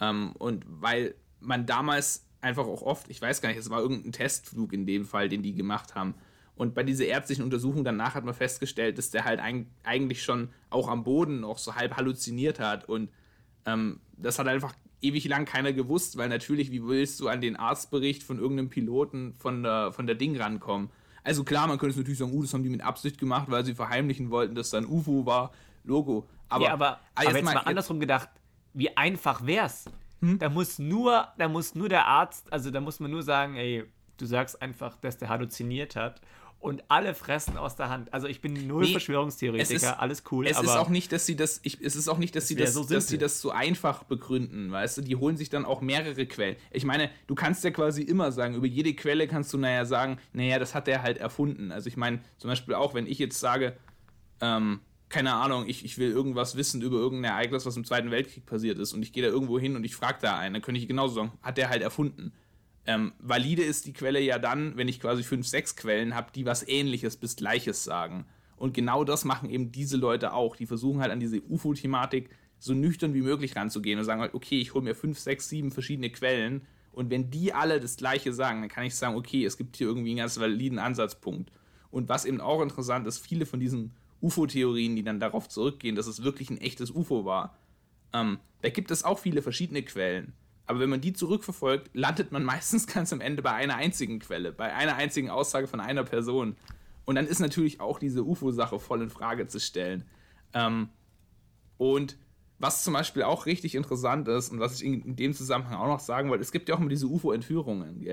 Ähm, und weil man damals einfach auch oft, ich weiß gar nicht, es war irgendein Testflug in dem Fall, den die gemacht haben. Und bei dieser ärztlichen Untersuchung danach hat man festgestellt, dass der halt eig eigentlich schon auch am Boden noch so halb halluziniert hat. Und ähm, das hat einfach ewig lang keiner gewusst, weil natürlich, wie willst du an den Arztbericht von irgendeinem Piloten von der, von der Ding rankommen? Also klar, man könnte es natürlich sagen, uh, das haben die mit Absicht gemacht, weil sie verheimlichen wollten, dass da ein UFO war. Logo. Aber, ja, aber, aber jetzt, jetzt mal, mal andersrum gedacht, wie einfach wär's? Hm? Da muss nur, da muss nur der Arzt, also da muss man nur sagen, ey, du sagst einfach, dass der halluziniert hat und alle fressen aus der Hand. Also ich bin null nee, Verschwörungstheoretiker, ist, alles cool. Es ist auch nicht, dass sie das, ich, es ist auch nicht, dass sie das, so dass sie das so einfach begründen, weißt du? Die holen sich dann auch mehrere Quellen. Ich meine, du kannst ja quasi immer sagen, über jede Quelle kannst du naja sagen, naja, das hat der halt erfunden. Also ich meine, zum Beispiel auch, wenn ich jetzt sage, ähm, keine Ahnung, ich, ich will irgendwas wissen über irgendein Ereignis, was im Zweiten Weltkrieg passiert ist und ich gehe da irgendwo hin und ich frage da einen, dann könnte ich genauso sagen, hat der halt erfunden. Ähm, valide ist die Quelle ja dann, wenn ich quasi fünf, sechs Quellen habe, die was ähnliches bis gleiches sagen. Und genau das machen eben diese Leute auch. Die versuchen halt an diese UFO-Thematik so nüchtern wie möglich ranzugehen und sagen halt, okay, ich hole mir fünf, sechs, sieben verschiedene Quellen und wenn die alle das gleiche sagen, dann kann ich sagen, okay, es gibt hier irgendwie einen ganz validen Ansatzpunkt. Und was eben auch interessant ist, viele von diesen UFO-Theorien, die dann darauf zurückgehen, dass es wirklich ein echtes UFO war, ähm, da gibt es auch viele verschiedene Quellen. Aber wenn man die zurückverfolgt, landet man meistens ganz am Ende bei einer einzigen Quelle, bei einer einzigen Aussage von einer Person. Und dann ist natürlich auch diese UFO-Sache voll in Frage zu stellen. Ähm, und was zum Beispiel auch richtig interessant ist und was ich in, dem Zusammenhang auch noch sagen wollte, es gibt ja auch immer diese UFO-Entführungen,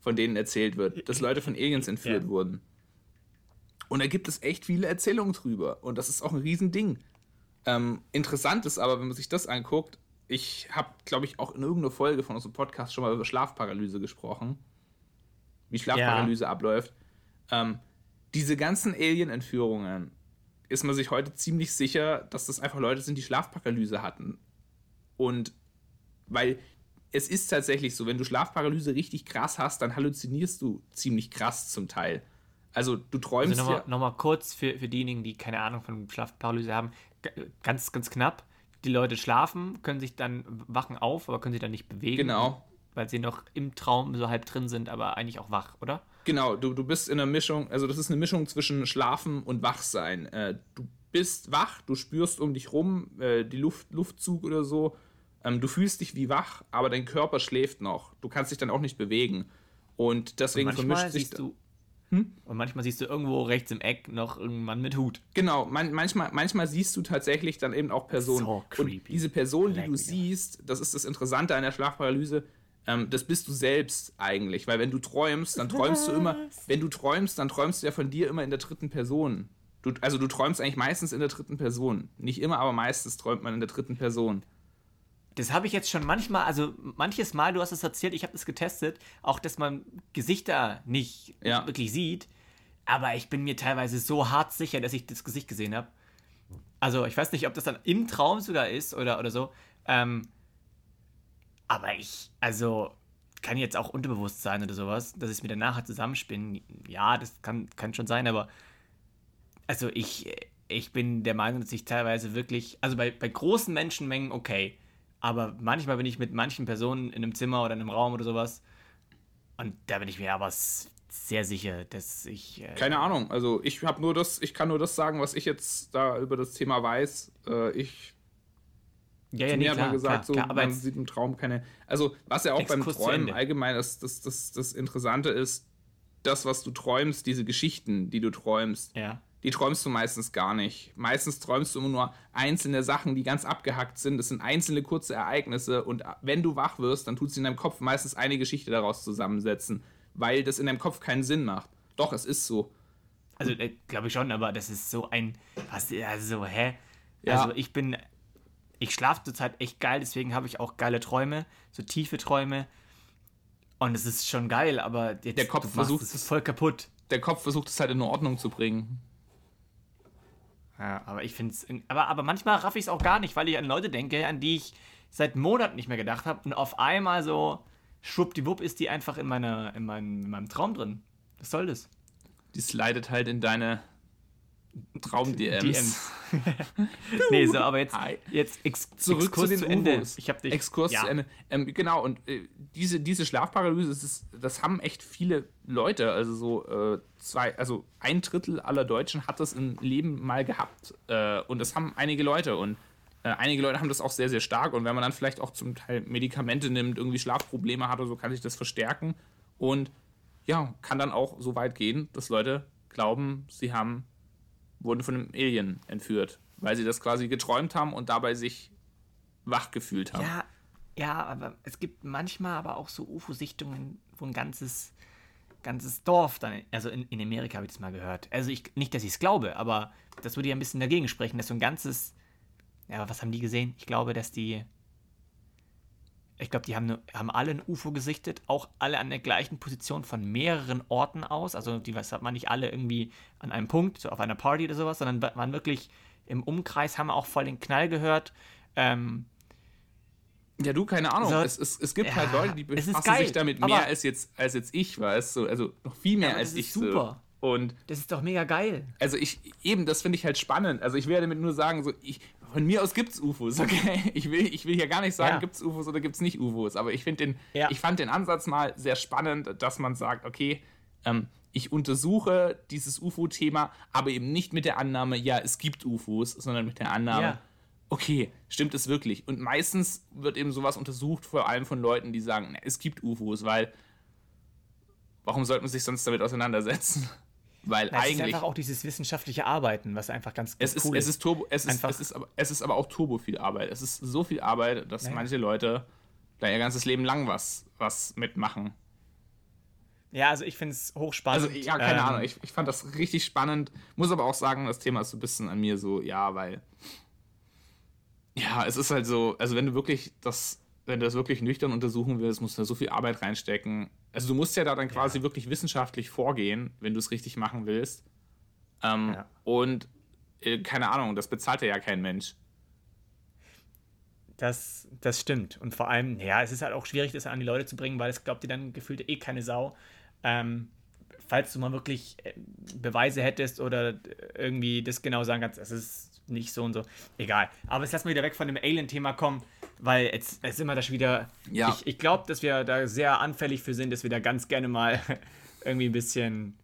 von denen erzählt wird, dass Leute von Aliens entführt ja. wurden. Und da gibt es echt viele Erzählungen drüber. Und das ist auch ein Riesending. Ähm, interessant ist aber, wenn man sich das anguckt, ich habe, glaube ich, auch in irgendeiner Folge von unserem Podcast schon mal über Schlafparalyse gesprochen. Wie Schlafparalyse ja. abläuft. Ähm, diese ganzen Alien-Entführungen ist man sich heute ziemlich sicher, dass das einfach Leute sind, die Schlafparalyse hatten. Und weil es ist tatsächlich so, wenn du Schlafparalyse richtig krass hast, dann halluzinierst du ziemlich krass zum Teil. Also du träumst also nochmal, ja. Nochmal kurz für, für diejenigen, die keine Ahnung von Schlafparalyse haben, ganz, ganz knapp die Leute schlafen, können sich dann wachen auf, aber können sich dann nicht bewegen. Genau. Weil sie noch im Traum so halb drin sind, aber eigentlich auch wach, oder? Genau, du, du bist in einer Mischung, also das ist eine Mischung zwischen Schlafen und Wachsein. Äh, du bist wach, du spürst um dich rum äh, die Luft, Luftzug oder so. Ähm, du fühlst dich wie wach, aber dein Körper schläft noch. Du kannst dich dann auch nicht bewegen. Und deswegen und vermischt sich. Du, hm? Und manchmal siehst du irgendwo rechts im Eck noch irgendwann mit Hut. Genau, man, manchmal, manchmal siehst du tatsächlich dann eben auch Personen. So creepy. Und diese Person, die du siehst, das ist das Interessante an der Schlafparalyse, ähm, das bist du selbst eigentlich. Weil wenn du träumst, dann träumst du immer, wenn du träumst, dann träumst du ja von dir immer in der dritten Person. Du, also du träumst eigentlich meistens in der dritten Person. Nicht immer, aber meistens träumt man in der dritten Person. Das habe ich jetzt schon manchmal, also manches Mal, du hast es erzählt, ich habe das getestet, auch dass man Gesichter nicht ja. wirklich sieht. Aber ich bin mir teilweise so hart sicher, dass ich das Gesicht gesehen habe. Also ich weiß nicht, ob das dann im Traum sogar ist oder, oder so. Ähm, aber ich, also kann jetzt auch unterbewusst sein oder sowas, dass ich es mir danach halt zusammenspinnen. Ja, das kann, kann schon sein, aber also ich, ich bin der Meinung, dass ich teilweise wirklich, also bei, bei großen Menschenmengen okay, aber manchmal bin ich mit manchen Personen in einem Zimmer oder in einem Raum oder sowas. Und da bin ich mir aber sehr sicher, dass ich. Äh Keine Ahnung. Also ich habe nur das, ich kann nur das sagen, was ich jetzt da über das Thema weiß. Äh, ich ja, ja, nee, klar, gesagt, klar, so, man sieht im Traum keine. Also, was ja auch beim Träumen allgemein ist, das, das, das Interessante ist, das, was du träumst, diese Geschichten, die du träumst, ja die träumst du meistens gar nicht. Meistens träumst du immer nur einzelne Sachen, die ganz abgehackt sind. Das sind einzelne kurze Ereignisse und wenn du wach wirst, dann tut sie in deinem Kopf meistens eine Geschichte daraus zusammensetzen, weil das in deinem Kopf keinen Sinn macht. Doch, es ist so. Also, äh, glaube ich schon, aber das ist so ein. Was, also, hä? Ja. Also, ich bin. Ich schlafe zurzeit echt geil, deswegen habe ich auch geile Träume, so tiefe Träume. Und es ist schon geil, aber jetzt, der Kopf versucht es voll kaputt. Der Kopf versucht es halt in Ordnung zu bringen. Ja, aber ich finde es. Aber, aber manchmal raff ich es auch gar nicht, weil ich an Leute denke, an die ich seit Monaten nicht mehr gedacht habe. Und auf einmal so, schwuppdiwupp, ist die einfach in, meiner, in, meinem, in meinem Traum drin. Was soll das? Die slidet halt in deine Traum-DMs. nee, so, aber jetzt, jetzt ex zurück Exkurs zu den zu Ende. Ich hab dich, Exkurs ja. zu Ende. Ähm, genau, und äh, diese, diese Schlafparalyse, das, ist, das haben echt viele Leute. Also so äh, zwei, also ein Drittel aller Deutschen hat das im Leben mal gehabt. Äh, und das haben einige Leute. Und Äh, einige Leute haben das auch sehr, sehr stark und wenn man dann vielleicht auch zum Teil Medikamente nimmt, irgendwie Schlafprobleme hat oder so, kann sich das verstärken und ja, kann dann auch so weit gehen, dass Leute glauben, sie haben, wurden von einem Alien entführt, weil sie das quasi geträumt haben und dabei sich wach gefühlt haben. Ja, ja, aber es gibt manchmal aber auch so UFO-Sichtungen, wo ein ganzes, ganzes Dorf dann, also in, in Amerika habe ich das mal gehört. Also ich, nicht, dass ich es glaube, aber das würde ja ein bisschen dagegen sprechen, dass so ein ganzes, ja, was haben die gesehen? Ich glaube, dass die, ich glaube, die haben, haben alle ein UFO gesichtet, auch alle an der gleichen Position von mehreren Orten aus. Also die was hat man nicht alle irgendwie an einem Punkt, so auf einer Party oder sowas, sondern waren wirklich im Umkreis, haben auch voll den Knall gehört. Ähm, ja, du, keine Ahnung. So, es, es, es gibt ja, halt Leute, die befassen sich damit mehr als jetzt, als jetzt ich, weißt du? Also noch viel mehr ja, als ich. Super. So. Und das ist doch mega geil. Also ich, eben, das finde ich halt spannend. Also ich werde damit nur sagen, so, ich, von mir aus gibt es UFOs, okay? Ich will, ich will hier gar nicht sagen, ja. gibt es UFOs oder gibt es nicht UFOs, aber ich den, ja. ich fand den Ansatz mal sehr spannend, dass man sagt, okay, ähm, ich untersuche dieses UFO-Thema, aber eben nicht mit der Annahme, ja, es gibt UFOs, sondern mit der Annahme, ja okay, stimmt es wirklich? Und meistens wird eben sowas untersucht, vor allem von Leuten, die sagen, es gibt UFOs, weil warum sollte man sich sonst damit auseinandersetzen? Weil Na, eigentlich. Es ist einfach auch dieses wissenschaftliche Arbeiten, was einfach ganz, ganz es ist, cool es ist. Turbo, es, ist, es, ist aber, es ist aber auch turbo viel Arbeit. Es ist so viel Arbeit, dass naja. manche Leute da ihr ganzes Leben lang was, was mitmachen. Ja, also ich finde es hochspannend. Also, ja, keine ähm, Ahnung. Ich, ich fand das richtig spannend. Muss aber auch sagen, das Thema ist so ein bisschen an mir so, ja, weil ja, es ist halt so, also wenn du wirklich das, wenn du das wirklich nüchtern untersuchen willst, musst du da so viel Arbeit reinstecken. Also du musst ja da dann quasi ja. wirklich wissenschaftlich vorgehen, wenn du es richtig machen willst. Ähm, ja. Und äh, keine Ahnung, das bezahlt ja kein Mensch. Das, das stimmt. Und vor allem, ja, es ist halt auch schwierig, das an die Leute zu bringen, weil es glaubt dir dann gefühlt eh keine Sau. Ähm, falls du mal wirklich äh, Beweise hättest oder irgendwie das genau sagen kannst, es ist nicht so und so. Egal. Aber jetzt lassen wir wieder weg von dem Alien-Thema kommen, weil jetzt, jetzt sind wir da schon wieder. Ja. Ich, ich glaube, dass wir da sehr anfällig für sind, dass wir da ganz gerne mal irgendwie ein bisschen.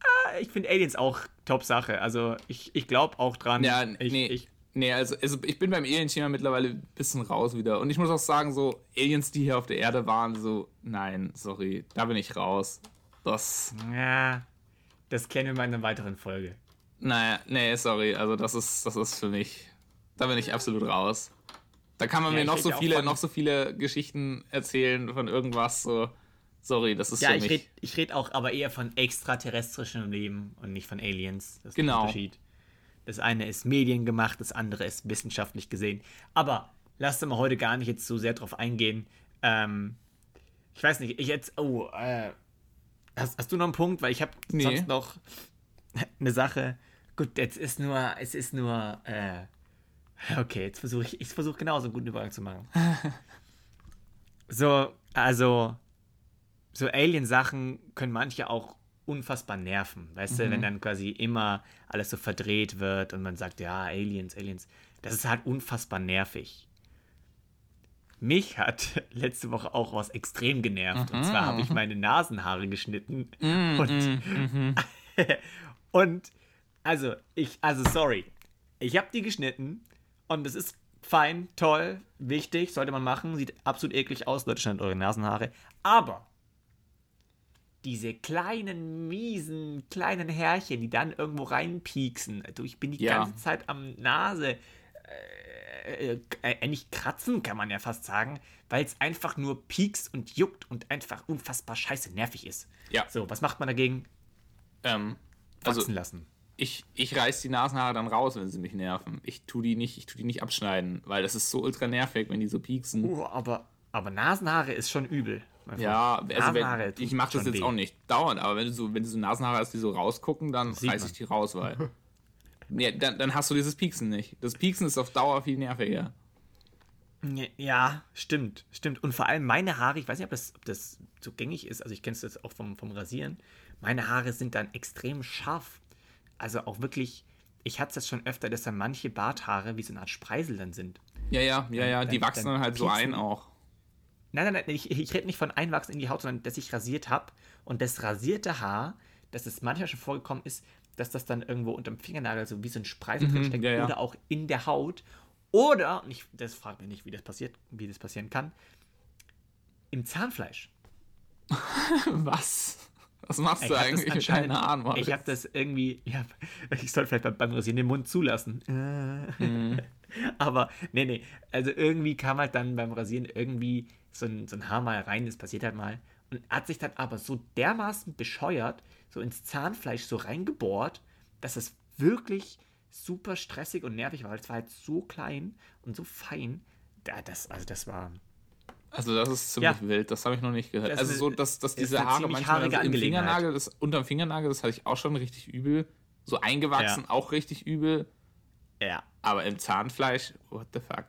Ah, ich finde Aliens auch Top-Sache. Also ich, ich glaube auch dran. Ja, ich, nee. Ich, Nee, also, also ich bin beim Alien-Thema mittlerweile ein bisschen raus wieder. Und ich muss auch sagen, so Aliens, die hier auf der Erde waren, so, nein, sorry, da bin ich raus. Das. Ja, das kennen wir mal in einer weiteren Folge. Naja, nee, sorry. Also das ist, das ist für mich. Da bin ich absolut raus. Da kann man ja, mir noch so viele, noch so viele Geschichten erzählen von irgendwas. So, sorry, das ist ja, für ich mich. Red, ich rede auch aber eher von extraterrestrischem Leben und nicht von Aliens. Das ist genau. der Unterschied. Das eine ist mediengemacht, das andere ist wissenschaftlich gesehen. Aber lasst mal heute gar nicht jetzt so sehr drauf eingehen. Ähm, ich weiß nicht, ich jetzt. Oh, äh, hast, hast du noch einen Punkt? Weil ich habe nee. sonst noch eine Sache. Gut, jetzt ist nur, es ist nur, äh, okay, jetzt versuche ich, ich versuche genauso einen guten Übergang zu machen. so, also, so Alien-Sachen können manche auch unfassbar nerven, weißt mhm. du, wenn mhm. dann quasi immer alles so verdreht wird und man sagt, ja, Aliens, Aliens, das ist halt unfassbar nervig. Mich hat letzte Woche auch was extrem genervt. Mhm. Und zwar habe ich meine Nasenhaare geschnitten. Mhm. Und, mhm. und also, ich, also sorry. Ich habe die geschnitten und es ist fein, toll, wichtig, sollte man machen. Sieht absolut eklig aus, Leute, schneidet eure Nasenhaare. Aber diese kleinen, miesen, kleinen Härchen, die dann irgendwo reinpieksen. Also ich bin die ja. ganze Zeit am Nase. Äh, äh, äh, nicht kratzen, kann man ja fast sagen, weil es einfach nur piekst und juckt und einfach unfassbar scheiße nervig ist. Ja. So, was macht man dagegen? Ähm, also, wachsen lassen ich, ich reiß die Nasenhaare dann raus, wenn sie mich nerven. Ich tu die nicht, ich tu die nicht abschneiden, weil das ist so ultra nervig, wenn die so pieksen. Uh, aber, aber Nasenhaare ist schon übel. Ja, also wenn, ich mache das jetzt weh. auch nicht dauernd, aber wenn du so, wenn du so Nasenhaare hast, die so rausgucken, dann reiß ich die raus, weil. ja, dann, dann hast du dieses Pieksen nicht. Das Pieksen ist auf Dauer viel nerviger. Ja, stimmt, stimmt. Und vor allem meine Haare, ich weiß nicht, ob das, ob das so gängig ist, also ich kenne es jetzt auch vom, vom Rasieren, meine Haare sind dann extrem scharf also auch wirklich, ich hatte es jetzt schon öfter, dass dann manche Barthaare wie so eine Art Spreisel dann sind. Ja, ja, ja, ja, die wachsen dann, halt so ein auch. Nein, nein, nein, ich, ich rede nicht von Einwachsen in die Haut, sondern dass ich rasiert habe und das rasierte Haar, dass es manchmal schon vorgekommen ist, dass das dann irgendwo unterm Fingernagel so wie so ein Spreißel drin Mhm, steckt ja, ja. oder auch in der Haut. Oder, und ich, das fragt mich nicht, wie das passiert, wie das passieren kann, im Zahnfleisch. Was? Was machst du eigentlich? Keine Ahnung. Ich habe das irgendwie, ja, ich sollte vielleicht beim, Rasieren den Mund zulassen. Mhm. Aber nee, nee, also irgendwie kam halt dann beim Rasieren irgendwie so ein, so ein Haar mal rein, das passiert halt mal. Und hat sich dann aber so dermaßen bescheuert, so ins Zahnfleisch so reingebohrt, dass es wirklich super stressig und nervig war. weil Es war halt so klein und so fein. Da, das, also das war, Also das ist ziemlich Ja. wild, das habe ich noch nicht gehört. Das also ist- so, dass, dass diese Haare manchmal also im. Fingernagel, das, unterm Fingernagel, das hatte ich auch schon richtig übel. So eingewachsen, Ja. auch richtig übel. ja, Aber im Zahnfleisch, what the fuck?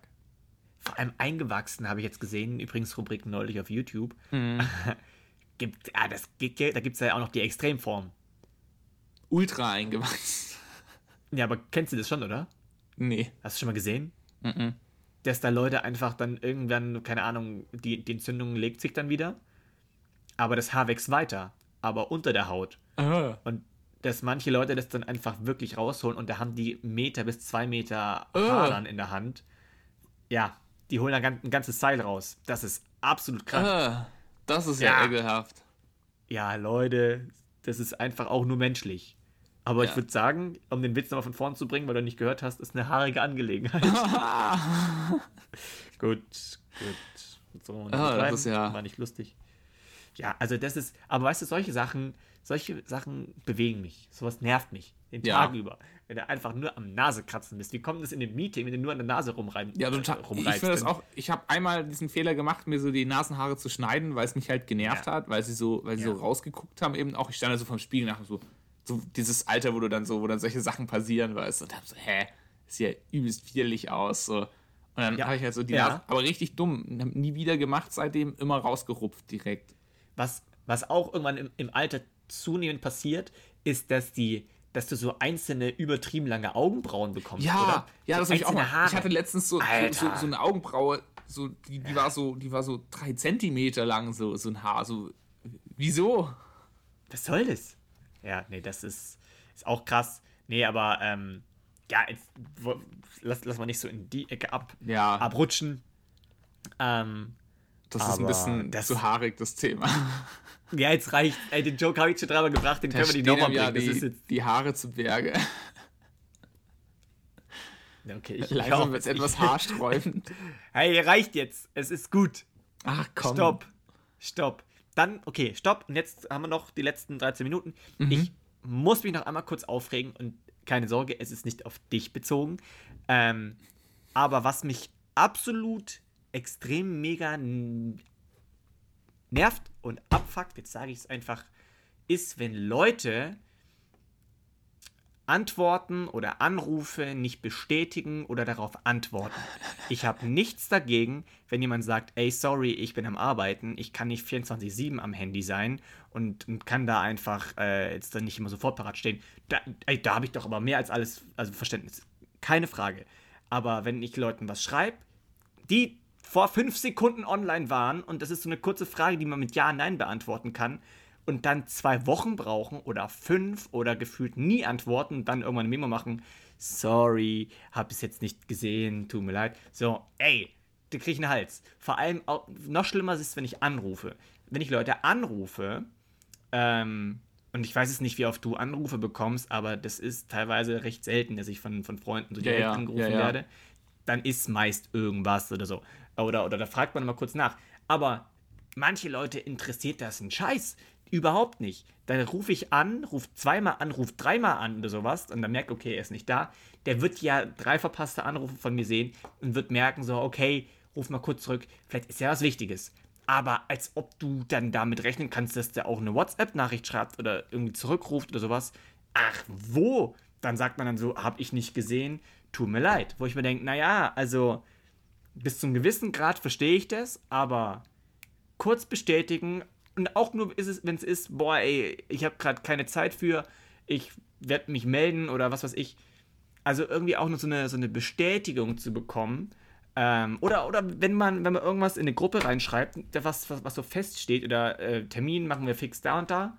Vor allem eingewachsen habe ich jetzt gesehen, übrigens Rubrik neulich auf YouTube. Mhm. gibt, ah, das, gibt- da gibt es ja auch noch die Extremform. Ultra eingewachsen. Ja, aber kennst du das schon, oder? Nee. Hast du schon mal gesehen? Mhm. Dass da Leute einfach dann irgendwann, keine Ahnung, die, die Entzündung legt sich dann wieder, aber das Haar wächst weiter, aber unter der Haut. Ah. Und dass manche Leute das dann einfach wirklich rausholen und da haben die Meter bis zwei Meter. Haar dann in der Hand. Ja, die holen dann gan- ein ganzes Seil raus. Das ist absolut krass. Ah. Das ist ja, Ja. ekelhaft. Ja, Leute, das ist einfach auch nur menschlich. Aber ich Ja. würde sagen, um den Witz nochmal von vorn zu bringen, weil du nicht gehört hast, ist eine haarige Angelegenheit. gut, gut. So, Ah, das ist ja- War nicht lustig. Ja, also das ist, aber weißt du, solche Sachen, solche Sachen bewegen mich. Sowas nervt mich. Den Ja. Tag über. Wenn du einfach nur am Nase kratzen bist. Wie kommt das in dem Meeting, wenn du nur an der Nase rumreiben Ja, total. Ich finde das auch. Ich habe einmal diesen Fehler gemacht, mir so die Nasenhaare zu schneiden, weil es mich halt genervt Ja. hat, weil sie so, weil sie so rausgeguckt haben eben auch. Ich stand da so vom Spiegel nach und so, so dieses Alter, wo du dann so, wo dann solche Sachen passieren, weißt du, und hab so, hä, sieht ja übelst widerlich aus. So. Und dann Ja. habe ich halt so die Ja. Nase, aber richtig dumm, hab nie wieder gemacht, seitdem immer rausgerupft direkt. Was, was auch irgendwann im, im Alter zunehmend passiert, ist, dass die, dass du so einzelne übertrieben lange Augenbrauen bekommst, Ja, oder? ja, das habe ich auch mal. Haare. Ich hatte letztens so, so, so, eine Augenbraue, so, die, die war so, die war so drei Zentimeter lang, so, so ein Haar. So, wieso? Was soll das? Ja, nee, das ist, ist auch krass. Nee, aber ähm, ja, jetzt, wo, lass, lass mal nicht so in die Ecke ab, Ja. abrutschen. Ähm, Das ist ein bisschen das- zu haarig, das Thema. ja, jetzt reicht. Ey, den Joke habe ich schon dreimal gebracht, den können wir die stehen nochmal ja bringen. Das ist die, jetzt, die Haare zu Berge. Ja, okay, ich, Langsam wird es etwas haarsträubend. Hey, reicht jetzt. Es ist gut. Ach komm. Stopp. Stopp. Dann, okay, stopp. Und jetzt haben wir noch die letzten 13 Minuten. Mhm. Ich muss mich noch einmal kurz aufregen und keine Sorge, es ist nicht auf dich bezogen. Ähm, aber was mich absolut extrem mega nervt und abfuckt, jetzt sage ich es einfach, ist, wenn Leute Antworten oder Anrufe nicht bestätigen oder darauf antworten. Ich habe nichts dagegen, wenn jemand sagt, ey, sorry, ich bin am Arbeiten, ich kann nicht 24-7 am Handy sein und, kann da einfach äh, jetzt dann nicht immer sofort parat stehen. Da, da habe ich doch aber mehr als alles, also Verständnis. Keine Frage. Aber wenn ich Leuten was schreibe, die vor fünf Sekunden online waren und das ist so eine kurze Frage, die man mit Ja, Nein beantworten kann und dann zwei Wochen brauchen oder fünf oder gefühlt nie antworten und dann irgendwann eine Memo machen, sorry, hab es jetzt nicht gesehen, tut mir leid. So, ey, da krieg ich einen Hals. Vor allem, auch, noch schlimmer ist es, wenn ich anrufe. Wenn ich Leute anrufe, ähm, und ich weiß es nicht, wie oft du Anrufe bekommst, aber das ist teilweise recht selten, dass ich von, von Freunden so Ja, direkt ja, angerufen ja, ja. werde. Dann ist meist irgendwas oder so. Oder, oder da fragt man mal kurz nach. Aber manche Leute interessiert das ein Scheiß. Überhaupt nicht. Dann rufe ich an, rufe zweimal an, rufe dreimal an oder sowas und dann merkt, okay, er ist nicht da. Der wird ja drei verpasste Anrufe von mir sehen und wird merken, so, okay, ruf mal kurz zurück, vielleicht ist ja was Wichtiges. Aber als ob du dann damit rechnen kannst, dass der auch eine WhatsApp-Nachricht schreibt oder irgendwie zurückruft oder sowas. Ach, wo? Dann sagt man dann so, hab ich nicht gesehen, tut mir leid. Wo ich mir denke, naja, also bis zum gewissen Grad verstehe ich das, aber kurz bestätigen und auch nur ist es, wenn es ist, boah, ey, ich habe gerade keine Zeit für, ich werde mich melden oder was weiß ich. Also irgendwie auch nur so eine, so eine Bestätigung zu bekommen. Ähm, oder, oder wenn man, wenn man irgendwas in eine Gruppe reinschreibt, was, was, was so feststeht, oder äh, Termin machen wir fix da und da,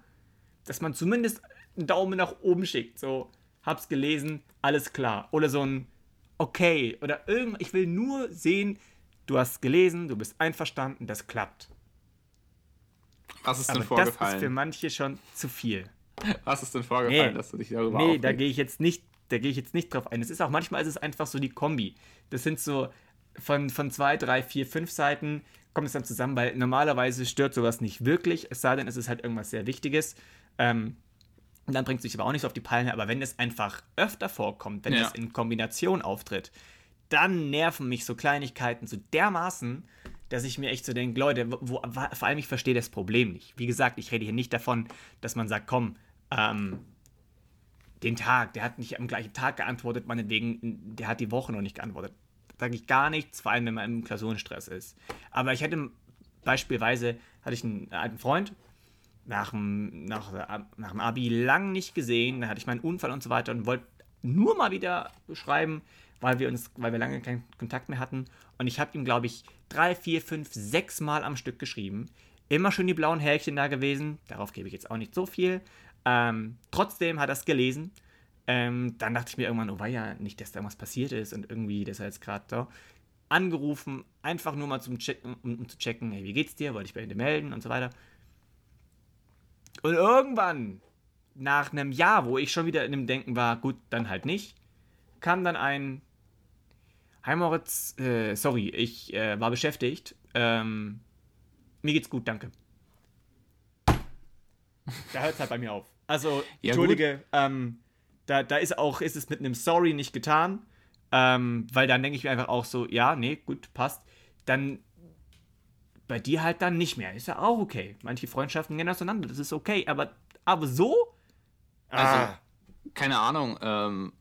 dass man zumindest einen Daumen nach oben schickt. So, hab's gelesen, alles klar. Oder so ein okay. Oder irgend, ich will nur sehen, du hast gelesen, du bist einverstanden, das klappt. Was ist denn vorgefallen? Das ist für manche schon zu viel. Was ist denn vorgefallen, nee, dass du dich darüber Nee, aufregst? da gehe ich jetzt nicht, da gehe ich jetzt nicht drauf ein. Es ist auch manchmal ist es einfach so die Kombi. Das sind so von, von zwei, drei, vier, fünf Seiten kommt es dann zusammen, weil normalerweise stört sowas nicht wirklich, es sei denn, es ist halt irgendwas sehr Wichtiges. Ähm, und dann bringt es sich aber auch nicht so auf die Palme, aber wenn es einfach öfter vorkommt, wenn ja. es in Kombination auftritt, dann nerven mich so Kleinigkeiten so dermaßen, dass ich mir echt so denke, Leute, wo, vor allem ich verstehe das Problem nicht. Wie gesagt, ich rede hier nicht davon, dass man sagt, komm, ähm, den Tag, der hat nicht am gleichen Tag geantwortet, meinetwegen, der hat die Woche noch nicht geantwortet. Sage ich gar nichts, vor allem wenn man im Klausurenstress ist. Aber ich hatte beispielsweise, hatte ich einen alten Freund, nach dem, nach, nach dem Abi lang nicht gesehen, da hatte ich meinen Unfall und so weiter und wollte nur mal wieder schreiben, weil wir uns, weil wir lange keinen Kontakt mehr hatten. Und ich habe ihm, glaube ich, drei, vier, fünf, sechs Mal am Stück geschrieben. Immer schön die blauen Härchen da gewesen. Darauf gebe ich jetzt auch nicht so viel. Ähm, trotzdem hat er es gelesen. Ähm, dann dachte ich mir irgendwann, oh war ja nicht, dass da irgendwas passiert ist und irgendwie, dass er jetzt gerade da angerufen, einfach nur mal zum checken, um, um, zu checken, hey, wie geht's dir? Wollte ich bei dir melden und so weiter. Und irgendwann, nach einem Jahr, wo ich schon wieder in dem Denken war, gut, dann halt nicht, kam dann ein Hi Moritz, äh, sorry, ich äh, war beschäftigt. Ähm, mir geht's gut, danke. Da hört es halt bei mir auf. Also, ja, Entschuldige, ähm, da, da ist auch, ist es mit einem Sorry nicht getan. Ähm, weil dann denke ich mir einfach auch so, ja, nee, gut, passt. Dann bei dir halt dann nicht mehr. Ist ja auch okay. Manche Freundschaften gehen auseinander, das ist okay. Aber, aber so? Also, ah. keine Ahnung, ähm,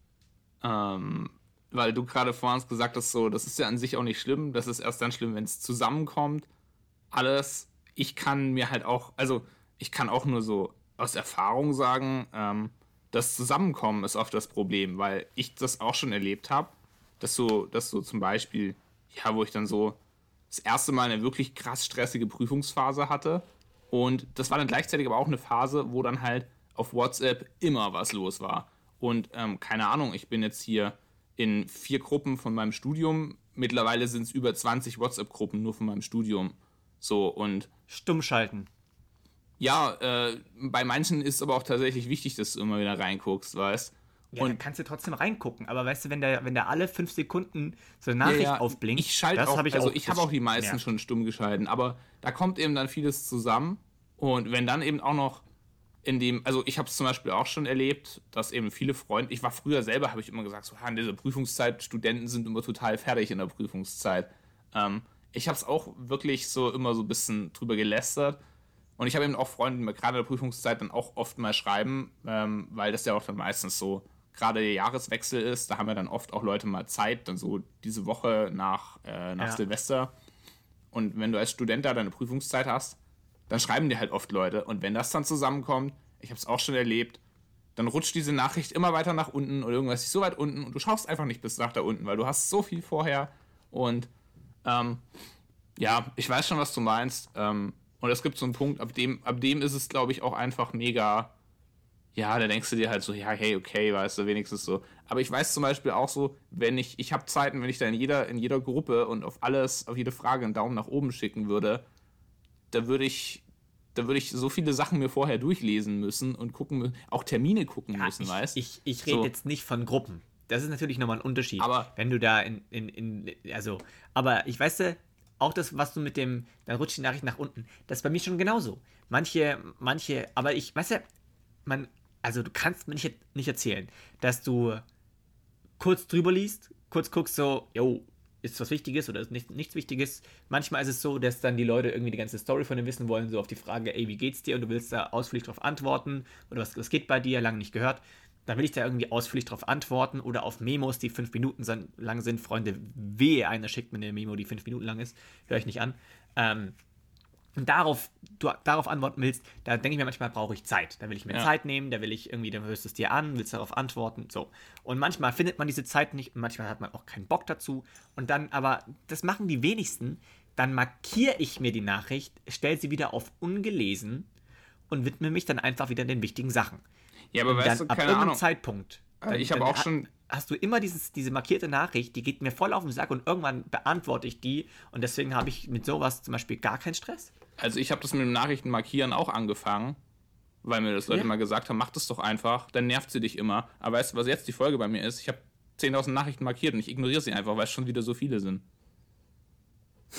ähm, weil du gerade vor uns gesagt hast, so, das ist ja an sich auch nicht schlimm. Das ist erst dann schlimm, wenn es zusammenkommt. Alles. Ich kann mir halt auch, also ich kann auch nur so aus Erfahrung sagen, ähm, das Zusammenkommen ist oft das Problem, weil ich das auch schon erlebt habe, dass so, dass so zum Beispiel, ja, wo ich dann so das erste Mal eine wirklich krass stressige Prüfungsphase hatte und das war dann gleichzeitig aber auch eine Phase, wo dann halt auf WhatsApp immer was los war. Und ähm, keine Ahnung, ich bin jetzt hier in vier Gruppen von meinem Studium. Mittlerweile sind es über 20 WhatsApp-Gruppen nur von meinem Studium. So und. Stumm schalten. Ja, äh, bei manchen ist es aber auch tatsächlich wichtig, dass du immer wieder reinguckst, weißt ja, und dann kannst du trotzdem reingucken, aber weißt du, wenn der, wenn der alle fünf Sekunden so eine Nachricht ja, ja. aufblinkt, ich schalte auch, ich also auch, ich habe auch die meisten schon stumm geschalten, aber da kommt eben dann vieles zusammen und wenn dann eben auch noch in dem, also ich habe es zum Beispiel auch schon erlebt, dass eben viele Freunde, ich war früher selber, habe ich immer gesagt, so, in dieser Prüfungszeit, Studenten sind immer total fertig in der Prüfungszeit. Ähm, ich habe es auch wirklich so immer so ein bisschen drüber gelästert. Und ich habe eben auch Freunde, die mir gerade in der Prüfungszeit dann auch oft mal schreiben, ähm, weil das ja auch dann meistens so gerade der Jahreswechsel ist. Da haben ja dann oft auch Leute mal Zeit, dann so diese Woche nach, äh, nach ja. Silvester. Und wenn du als Student da deine Prüfungszeit hast, dann schreiben dir halt oft Leute. Und wenn das dann zusammenkommt, ich habe es auch schon erlebt, dann rutscht diese Nachricht immer weiter nach unten oder irgendwas ist so weit unten und du schaust einfach nicht bis nach da unten, weil du hast so viel vorher. Und ähm, ja, ich weiß schon, was du meinst. Ähm, und es gibt so einen Punkt, ab dem, ab dem ist es, glaube ich, auch einfach mega. Ja, da denkst du dir halt so, ja, hey, okay, weißt du, wenigstens so. Aber ich weiß zum Beispiel auch so, wenn ich, ich habe Zeiten, wenn ich da in jeder, in jeder Gruppe und auf alles, auf jede Frage einen Daumen nach oben schicken würde, da würde ich, da würde ich so viele Sachen mir vorher durchlesen müssen und gucken auch Termine gucken ja, müssen, ich, weißt Ich, ich rede so. jetzt nicht von Gruppen. Das ist natürlich nochmal ein Unterschied. Aber wenn du da in, in, in, also, aber ich weiß, auch das, was du mit dem, dann rutscht die Nachricht nach unten, das ist bei mir schon genauso. Manche, manche, aber ich, weißt du, man, also du kannst mir nicht, nicht erzählen, dass du kurz drüber liest, kurz guckst so, yo, ist was Wichtiges oder ist nicht, nichts Wichtiges. Manchmal ist es so, dass dann die Leute irgendwie die ganze Story von dir wissen wollen, so auf die Frage, ey, wie geht's dir? Und du willst da ausführlich darauf antworten oder was, was geht bei dir, lange nicht gehört. Dann will ich da irgendwie ausführlich darauf antworten oder auf Memos, die fünf Minuten lang sind. Freunde, wehe, einer schickt mir eine Memo, die fünf Minuten lang ist. Höre ich nicht an. Ähm, darauf, du darauf antworten willst, da denke ich mir manchmal, brauche ich Zeit. Da will ich mir ja. Zeit nehmen, da will ich irgendwie, dann hörst du es dir an, willst darauf antworten, so. Und manchmal findet man diese Zeit nicht und manchmal hat man auch keinen Bock dazu. Und dann, aber das machen die wenigsten, dann markiere ich mir die Nachricht, stelle sie wieder auf ungelesen und widme mich dann einfach wieder den wichtigen Sachen. Ja, aber Und weißt dann du, ab keine irgendeinem Ahnung. Zeitpunkt. Also dann- ich habe auch schon- Hast du immer dieses, diese markierte Nachricht, die geht mir voll auf den Sack und irgendwann beantworte ich die und deswegen habe ich mit sowas zum Beispiel gar keinen Stress. Also ich habe das mit dem Nachrichten markieren auch angefangen, weil mir das Leute Ja. mal gesagt haben, mach das doch einfach, dann nervt sie dich immer. Aber weißt du, was jetzt die Folge bei mir ist? Ich habe 10.000 Nachrichten markiert und ich ignoriere sie einfach, weil es schon wieder so viele sind.